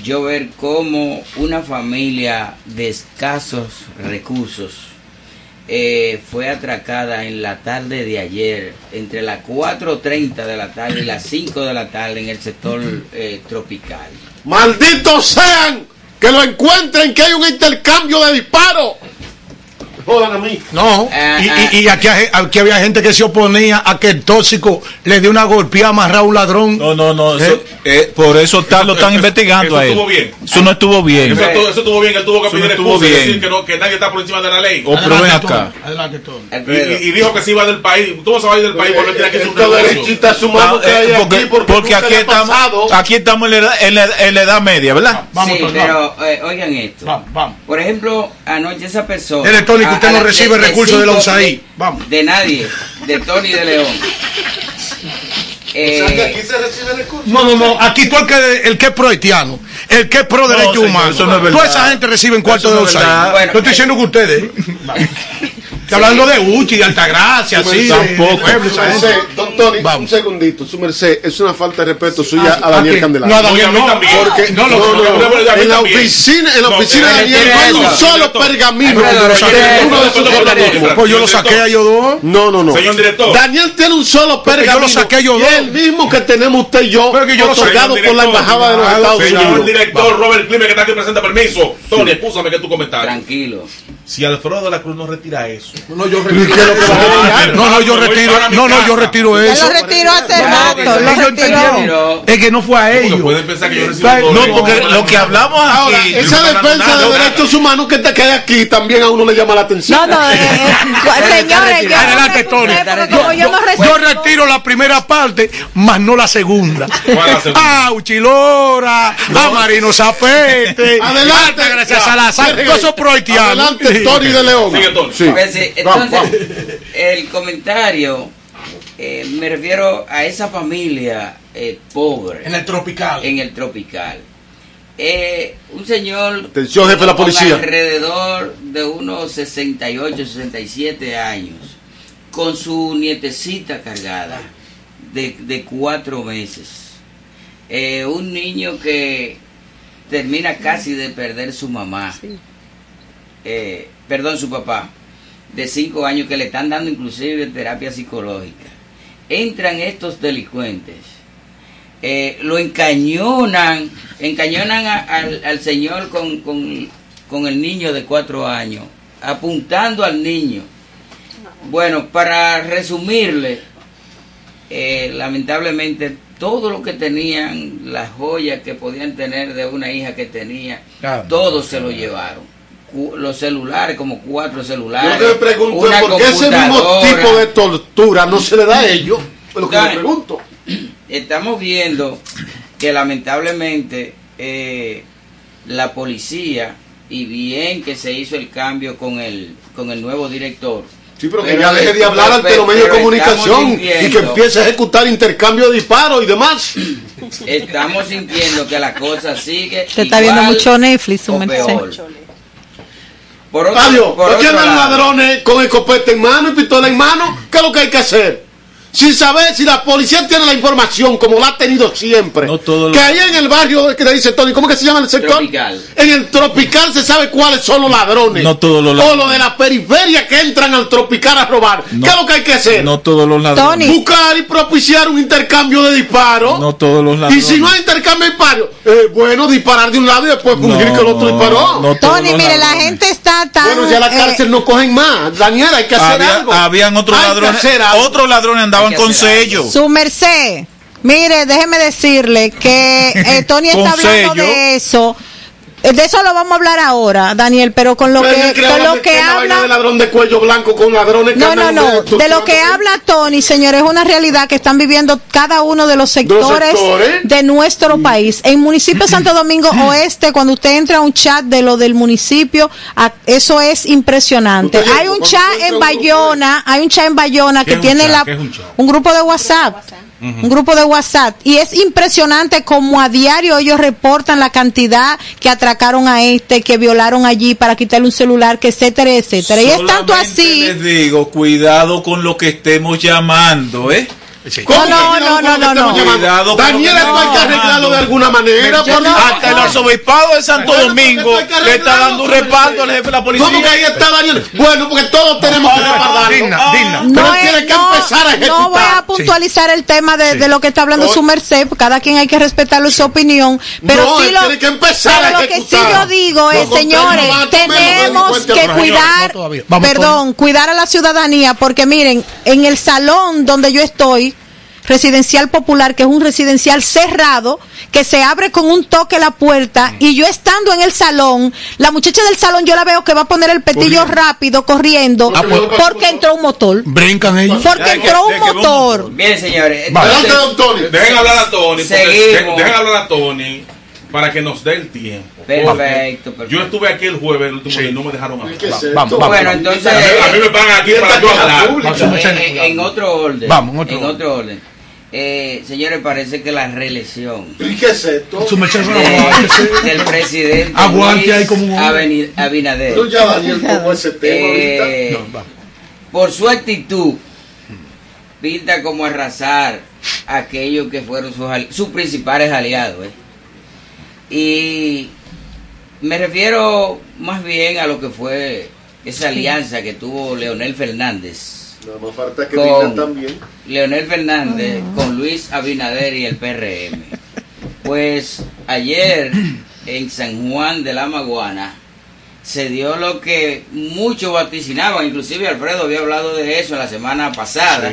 yo ver cómo una familia de escasos recursos eh, fue atracada en la tarde de ayer, entre las 4.30 de la tarde y las 5 de la tarde en el sector eh, tropical. Malditos sean que lo encuentren que hay un intercambio de disparos. Jodan a mí. No, Ah, y, ah. y- y aquí, había gente que se oponía a que el tóxico le dio una golpeada a un ladrón. No, no, no. eso- eh, por eso está- lo están Eso- investigando eso a él. estuvo bien. Eso no estuvo bien. Eso, estuvo- eso estuvo bien, él tuvo que Eso pedir excusa y bien. decir que, no, que nadie está por encima de la ley. O pero ven acá. Adelante. Y, dijo que se iba del país. ¿Tú vas a salir del país por no tiene que un negocio? Ah, eh, porque, aquí porque, porque estamos, aquí estamos en la, edad, en, la, en la edad media, ¿verdad? Vamos, sí, Tony, pero eh, oigan esto. Vamos, vamos. Por ejemplo, anoche esa persona. Usted no recibe recursos de la USAID. Vamos. De nadie, de Tony de León. Eh, O sea, que aquí se recibe recursos. No, no, no. Aquí tú el que, el que es pro haitiano, el que es pro derecho señor, humano. eso no es verdad. Toda esa gente recibe en cuarto Eso de no es. Bueno, Yo estoy diciendo que ustedes. Estoy hablando de Uchi, de Altagracia, gente. merced, don Tony, Vamos. un segundito. Su merced, es una falta de respeto suya a ¿A Daniel quién? Candelario. No, a Daniel no. también. Porque No, en la oficina, en la No, oficina de Daniel no hay un solo pergamino. Pues yo lo saqué a ellos dos. No, no, no. Señor director. Daniel tiene un solo Porque yo pergamino. lo saqué yo y dos. el mismo que tenemos usted y yo, Pero que yo lo saqué, otorgado señor por la embajada de los Ah, Estados Señor Unidos. director Robert Clime que está aquí presente, permiso. Tony, escúchame que tu comentario. tranquilo. Si Alfredo de la Cruz no retira eso. No, yo retiro. ¿Qué es lo que vas a? No, no, yo retiro. No, no, yo retiro eso. lo retiró hace rato, lo Es que no fue a ellos. pueden pensar que yo recibo No, porque lo que hablamos Ahora, esa defensa de derechos humanos que te queda aquí también a uno le llama la atención. No, no, eh, eh, señores, yo Adelante, no Tony. Yo, como yo no yo recibo. retiro la primera parte, más no la segunda. ¿Cuál es la segunda? Ah, Uchilora, a Marino Zapete, Adelante, gracias ya. a prohaitianos. Adelante, Tony de León. Sigue, Tony. Entonces, el comentario eh, me refiero a esa familia eh, pobre En el tropical. en el tropical. Eh, un señor Atención, jefe de la policía. alrededor de unos 68, 67 años, con su nietecita cargada de, de cuatro meses. Eh, un niño que termina casi de perder su mamá. eh, perdón, su papá, de cinco años, que le están dando inclusive terapia psicológica. Entran estos delincuentes, eh, lo encañonan, encañonan a- al, al señor con, con, con el niño de cuatro años, apuntando al niño. Bueno, para resumirle, eh, lamentablemente todo lo que tenían, las joyas que podían tener de una hija que tenía, Ah. todos se lo llevaron. Los celulares, como cuatro Yo celulares. que me pregunto una por qué ese mismo computadora. tipo de tortura no se le da a ellos. Es lo que me pregunto. Estamos viendo que lamentablemente eh, la policía, y bien que se hizo el cambio con el, con el nuevo director. Sí, pero que ya deje de hablar ante los medios de comunicación y que empiece a ejecutar intercambio de disparos y demás. Estamos sintiendo que la cosa sigue. Te está viendo mucho Netflix, peor. Por otro, Adiós, por ¿no otro tienen lado, ladrones con escopeta en mano y pistola en mano? ¿Qué es lo que hay que hacer? Sin saber si la policía tiene la información, como la ha tenido siempre. que ahí en el barrio que le dice Tony, ¿cómo que se llama el sector? Tropical. En el tropical se sabe cuáles son los ladrones. No todos los O ladrones. los de la periferia que entran al tropical a robar. No. ¿Qué es lo que hay que hacer? No todos los ladrones. Buscar y propiciar un intercambio de disparos. No todos los y ladrones. si no hay intercambio de disparos, eh, bueno, disparar de un lado y después fingir que el otro disparó. no todos Tony, mire, la gente está tan... Bueno, ya la eh, cárcel no cogen más. Daniela, hay que hacer Había- algo. habían otros Hay que ladrones. hacer algo. Otros ladrones andaban Con sello. Su merced, mire, déjeme decirle que eh, Tony está hablando sello. de eso. De eso lo vamos a hablar ahora, Daniel, pero con lo Pero que, con lo de que vaina de habla... ladrón de cuello blanco con ladrones que No, no, no. de- De lo que habla Tony, señores, es una realidad que están viviendo cada uno de los sectores, sectores? de nuestro país. En municipio de Santo Domingo Oeste, cuando usted entra a un chat de lo del municipio, a- eso es impresionante. Usted- Hay un chat en Bayona, hay un chat en Bayona ¿Qué que un tiene la un grupo de WhatsApp. Un grupo de WhatsApp. Y es impresionante como a diario ellos reportan la cantidad que atracaron a este, que violaron allí para quitarle un celular, que etcétera, etcétera. Y es tanto así. Les digo, cuidado con lo que estemos llamando, ¿eh? ¿Cómo No, no, no, no, no. Cuidado Daniel, esto hay que arreglarlo de alguna manera. No-. Hasta el arzobispado de Santo Bueno, Domingo le está dando un respaldo al jefe de la policía. ¿Cómo que ahí está Daniel? Bueno, porque todos tenemos que respaldarlo. Digna, digna. No, tiene que no, empezar a ejecutar. no voy a puntualizar el tema de, de lo que está hablando su merced, cada quien hay que respetarlo su opinión, pero No, sí lo, tiene que empezar pero a lo que sí yo digo es, señores, no no tenemos que cuidar, no perdón, cuidar a la ciudadanía, porque miren, en el salón donde yo estoy, residencial popular, que es un residencial cerrado, que se abre con un toque la puerta, y yo estando en el salón, la muchacha del salón yo la veo que va a poner el petillo rápido, corriendo, Ah, pues- porque entró un motor. Brincan ellos. Porque ¿De qué- entró un motor. Bien, señores. Entonces. Dejen hablar a Tony. porque- Seguimos. de- Dejen hablar a Tony para que nos dé el tiempo. Perfecto, perfecto. Yo estuve aquí el jueves, el último día, y no me dejaron hablar. Vamos, vamos. Bueno, entonces, A mí, a mí me pagan aquí para yo hablar. en, en- en otro orden. Vamos, en otro en orden. otro orden. Eh, señores, parece que la reelección ¿Y qué es esto? De- del presidente Aguante ahí como un Abinader No, ya Daniel tocó ese tema eh, ahorita. No, vamos. por su actitud pinta como arrasar a aquellos que fueron sus, ali- sus principales aliados. ¿eh? Y me refiero más bien a lo que fue esa alianza que tuvo Leonel Fernández. Nada más falta que Con- digan también. Leonel Fernández con Luis Abinader y el PRM. Pues ayer en San Juan de la Maguana se dio lo que muchos vaticinaban, inclusive Alfredo había hablado de eso la semana pasada.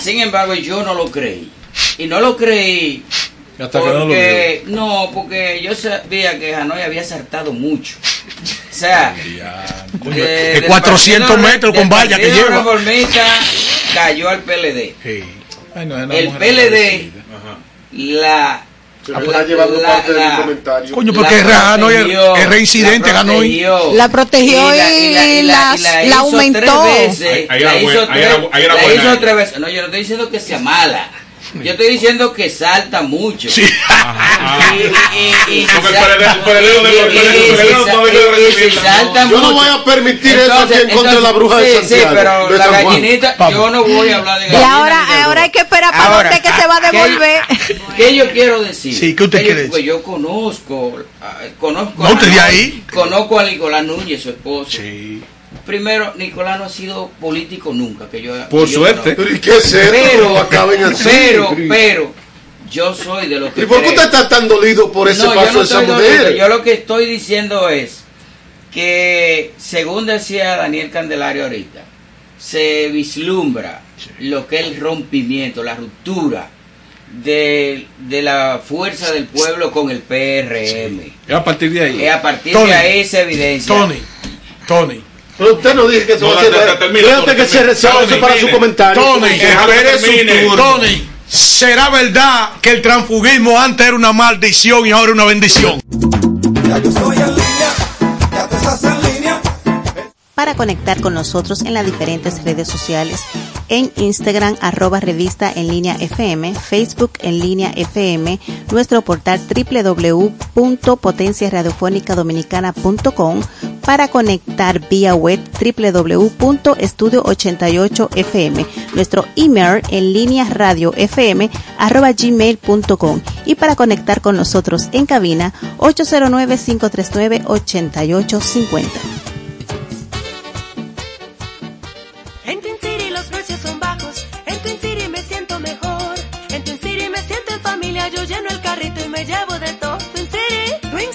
Sin embargo, yo no lo creí. Y no lo creí Hasta que no lo porque no, porque yo sabía que Hanoi había saltado mucho. O sea, de- de del 400 partido- metros con valla que lleva. Reformista cayó al PLD. Ay, no, El PLD, la. Se me está llevando parte de mi comentario. Coño, la porque ganó el, protegió, el reincidente, la ganó y protegió. La protegió y, la- la- la- la la, aumentó. la era hizo la tres veces. No, yo no estoy diciendo que sea mala. Yo estoy diciendo que salta mucho. Sí. Y, y, y, y, y- y- y- y- y- y- y Yo no voy a permitir eso aquí en contra de la bruja de sí, Santiago, Sí, pero de la San Juan. gallinita, yo no voy a hablar de Y gallinita. ahora, ni de ahora bruja. hay que esperar para Ahora, dónde que se va a ¿qué- devolver. ¿Qué yo quiero decir? Sí, ¿qué usted yo- quiere decir? Pues yo conozco, ah, conozco, No, a usted ahí. conozco a Nicolás Núñez, su esposo. Primero, Nicolás no ha sido político nunca, que yo Por que suerte. Pero ¿y qué es esto? Pero, acaben así. pero, pero, yo soy de los que ¿Y por qué usted está tan dolido por ese no, paso no de esa mujer? dolido. Yo lo que estoy diciendo es que, según decía Daniel Candelario ahorita, se vislumbra lo que es el rompimiento, la ruptura de, de la fuerza del pueblo con el PRM. Es a partir de ahí. Es a partir Tony, de ahí se evidencia. Tony, Tony. Pero usted no dice que eso No, va a te- termina, Déjate que se reserve para su comentario. Tony, Déjalo que espere su termine. turno. Tony, ¿será verdad que el transfugismo antes era una maldición y ahora una bendición? Ya yo estoy en línea, ya tú estás en línea. para conectar con nosotros en las diferentes redes sociales, en Instagram arroba revista en línea FM, Facebook en línea FM, nuestro portal www.potenciaradiofónicadominicana.com para conectar vía web www.estudio88fm, nuestro email en línea radio fm arroba gmail.com y para conectar con nosotros en cabina 809-539-8850.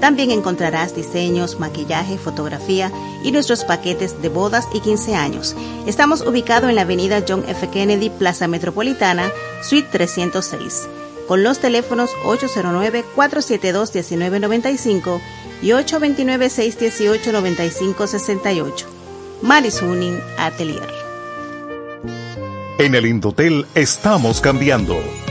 También encontrarás diseños, maquillaje, fotografía y nuestros paquetes de bodas y 15 años. Estamos ubicados en la avenida John F. Kennedy, Plaza Metropolitana, Suite 306, con los teléfonos 809-472-1995 y 829-618-9568. Marisuning Atelier. En el Indotel estamos cambiando.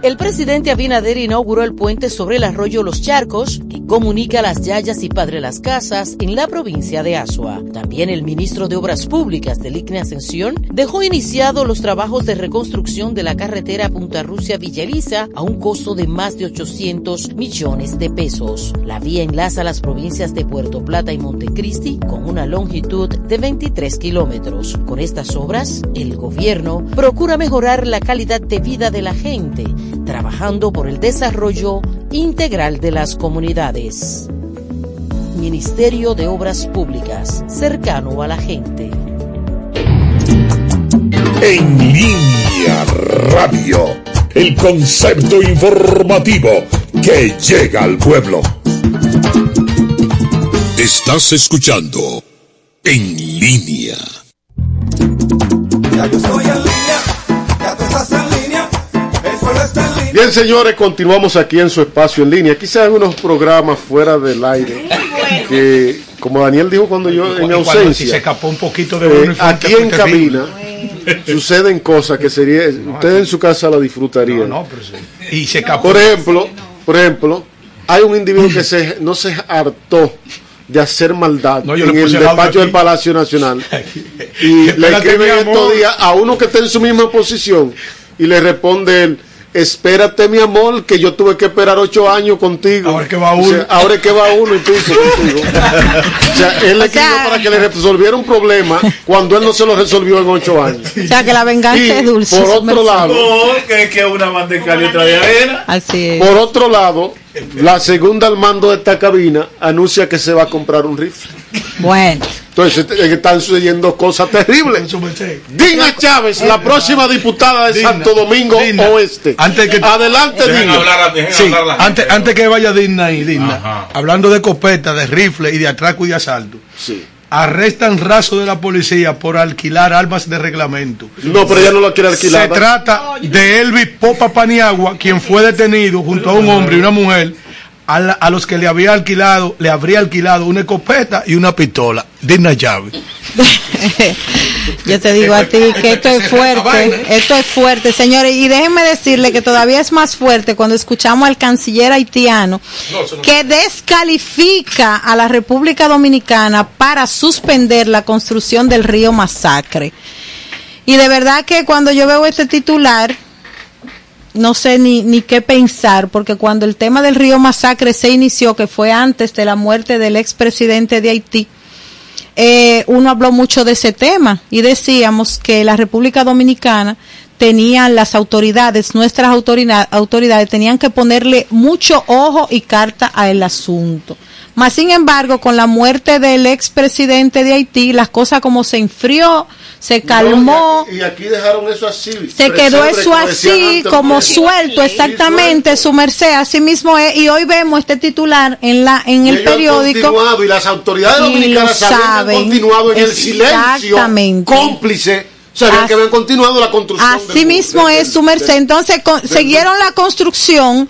El presidente Abinader inauguró el puente sobre el arroyo Los Charcos, que comunica las Yayas y Padre Las Casas en la provincia de Asua. También el ministro de Obras Públicas del ICNE Ascensión dejó iniciados los trabajos de reconstrucción de la carretera Punta Rusia Villa Elisa a un costo de más de 800 millones de pesos. La vía enlaza las provincias de Puerto Plata y Montecristi con una longitud de 23 kilómetros. Con estas obras, el gobierno procura mejorar la calidad de vida de la gente trabajando por el desarrollo integral de las comunidades. Ministerio de Obras Públicas, cercano a la gente. En línea radio, el concepto informativo que llega al pueblo. Estás escuchando en línea. Bien, señores, continuamos aquí en su espacio en línea. Quizás hay unos programas fuera del aire que, como Daniel dijo cuando yo en cuando ausencia, si se escapó un poquito de eh, aquí en cabina suceden cosas que sería, ustedes en su casa la disfrutarían. No, pero sí. Y se escapó. Por ejemplo, por ejemplo, hay un individuo que se, no se hartó de hacer maldad No, en el despacho del. Palacio Nacional y le escriben mi estos días a uno que está en su misma posición y le responde él espérate mi amor que yo tuve que esperar ocho años contigo ahora que va uno ahora es que va uno y tú contigo o sea él le escribió para que le resolviera un problema cuando él no se lo resolvió en ocho años O sea que la venganza Y, es dulce. por otro lado que, que una y otra de arena. Así es. Por otro lado, la segunda al mando de esta cabina anuncia que se va a comprar un rifle. Bueno. Entonces eh, están sucediendo cosas terribles. Dina Chávez, la próxima diputada de Dina, Santo Domingo Dina, Oeste. Antes que, Adelante, Dina. Sí, antes, antes que vaya Digna y Digna, hablando de copeta, de rifle y de atraco y de asalto, arrestan raso de la policía por alquilar armas de reglamento. No, pero ella no lo quiere alquilar. Se trata de Elvis Popa Paniagua, quien fue detenido junto a un hombre y una mujer a, la- a los que le había alquilado, le habría alquilado una escopeta y una pistola. Digna llave. Yo te digo a ti que esto es fuerte, esto es fuerte, señores, y déjenme decirle que todavía es más fuerte cuando escuchamos al canciller haitiano que descalifica a la República Dominicana para suspender la construcción del río Masacre. Y de verdad que cuando yo veo este titular, no sé ni, ni qué pensar, porque cuando el tema del río Masacre se inició, que fue antes de la muerte del expresidente de Haití, eh, uno habló mucho de ese tema y decíamos que la República Dominicana tenía las autoridades, nuestras autorina- autoridades tenían que ponerle mucho ojo y carta al asunto. Más sin embargo, con la muerte del expresidente de Haití, las cosas como se enfrió, se calmó, No, y, aquí, y aquí dejaron eso así. se quedó eso así, como suelto, exactamente, su merced, así mismo es, y hoy vemos este titular en la en Y el periódico. continuado, y las autoridades dominicanas que han saben. continuado en el silencio cómplice. Sabían As- que habían continuado la construcción. Así mismo es su merced. Entonces con- siguieron la construcción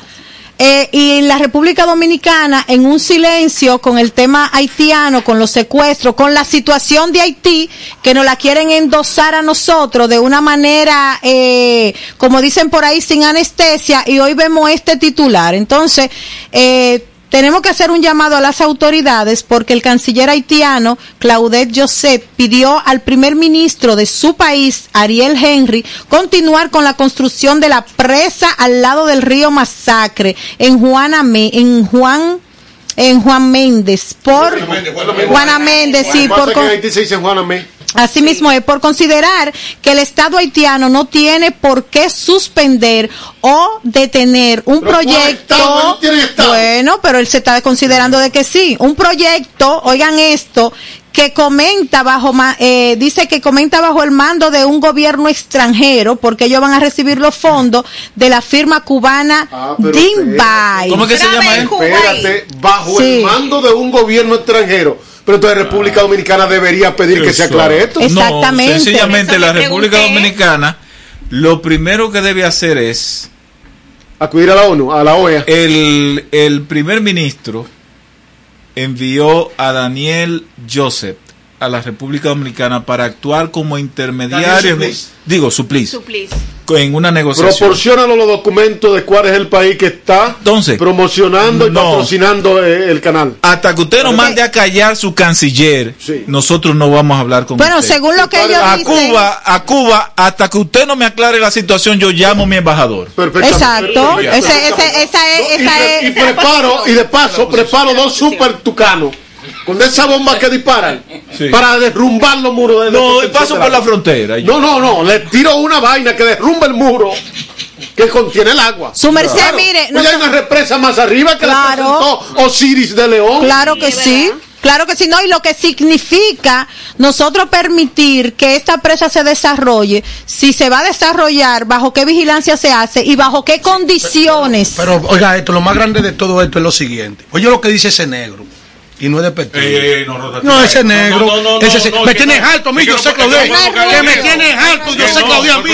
eh, y en la República Dominicana en un silencio con el tema haitiano, con los secuestros, con la situación de Haití que nos la quieren endosar a nosotros de una manera, eh, como dicen por ahí, sin anestesia y hoy vemos este titular. Entonces, eh, tenemos que hacer un llamado a las autoridades porque el canciller haitiano, Claudette Joseph, pidió al primer ministro de su país, Ariel Henry, continuar con la construcción de la presa al lado del río Masacre en Juana en Juan en Juan Méndez por Juana Méndez sí por Haití se dice Juana Me. Así mismo es por considerar que el Estado haitiano no tiene por qué suspender o detener un Pero ¿cuál proyecto. Estado? No. Bueno, pero él se está considerando de que sí. Un proyecto, oigan esto, que comenta bajo, ma- eh, dice que comenta bajo el mando de un gobierno extranjero, porque ellos van a recibir los fondos de la firma cubana Ah, pero Dinbay. ¿Cómo que se llama? Espérate, bajo Sí. el mando de un gobierno extranjero. Pero entonces República Dominicana debería pedir que se aclare esto. No, sencillamente la República Dominicana lo primero que debe hacer es acudir a la ONU, a la OEA. El, el primer ministro envió a Daniel Joseph a la República Dominicana para actuar como intermediario, Supliz. digo, supliz, en una negociación. Proporcionanos los documentos de cuál es el país que está promocionando y no. patrocinando eh, el canal. Hasta que usted nos mande a callar su canciller, nosotros no vamos a hablar con Bueno, usted. según lo que ellos a dicen- Cuba, a Cuba, hasta que usted no me aclare la situación, yo llamo a mi embajador. Exacto. Ese, ese, esa es, y, esa pre- es. y preparo, y de paso, preparo dos super tucanos con esa bomba que disparan para derrumbar los muros de No, y paso por la frontera. No, no, no, le tiro una vaina que derrumba el muro que contiene el agua. Su merced, mire, Oye, hay una represa más arriba que la presentó Osiris de León. Claro que sí. Claro que sí, no, y lo que significa nosotros permitir que esta presa se desarrolle, si se va a desarrollar, bajo qué vigilancia se hace y bajo qué condiciones. Pero, oiga, esto, lo más grande de todo esto es lo siguiente. Oye lo que dice ese negro. Y no es de petróleo. Ey, ey, ey, no, no, No, ese negro. no, no, no, ese me tienes alto a mí, yo sé, es que me tienes alto, yo que sé, no, Claudia, a mí.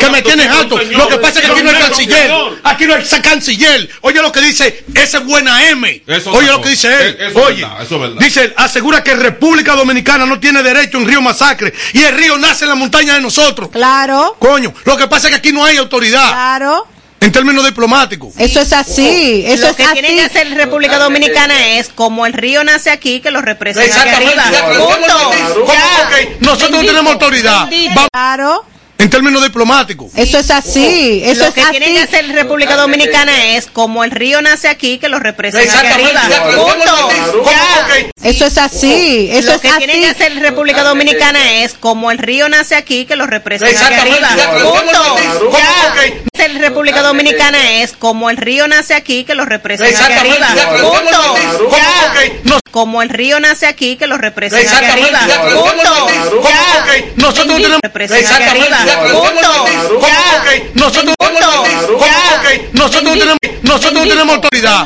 Que me tienes alto. Lo que pasa es que aquí no hay canciller. Aquí no hay canciller. Oye lo que dice ese buena M. Oye lo que dice él. eh, Oye, dice él, asegura que República Dominicana no tiene derecho en Río Masacre. Y el río nace en la montaña de nosotros. Claro. Coño, lo que pasa es que aquí no hay autoridad. Claro. En términos diplomáticos. Eso es así, eso lo es que así. tiene que hacer República Dominicana es como el río nace aquí que lo representa aquí Exactamente, arriba. nosotros no tenemos autoridad. Claro. En términos diplomáticos. Eso es así, eso lo es que tiene así. que hacer República Dominicana es como el río nace aquí que lo representa arriba. Eso es así, eso lo es que tiene así. que hacer República Dominicana es como el río nace aquí que lo representa arriba. ya, República Dominicana es como el río nace aquí que lo representa arriba. ya, Como el río nace aquí que lo representa arriba. ya, pero ¿cómo Punto. Ya. Nosotros no tenemos. Representa arriba. Nosotros no tenemos autoridad.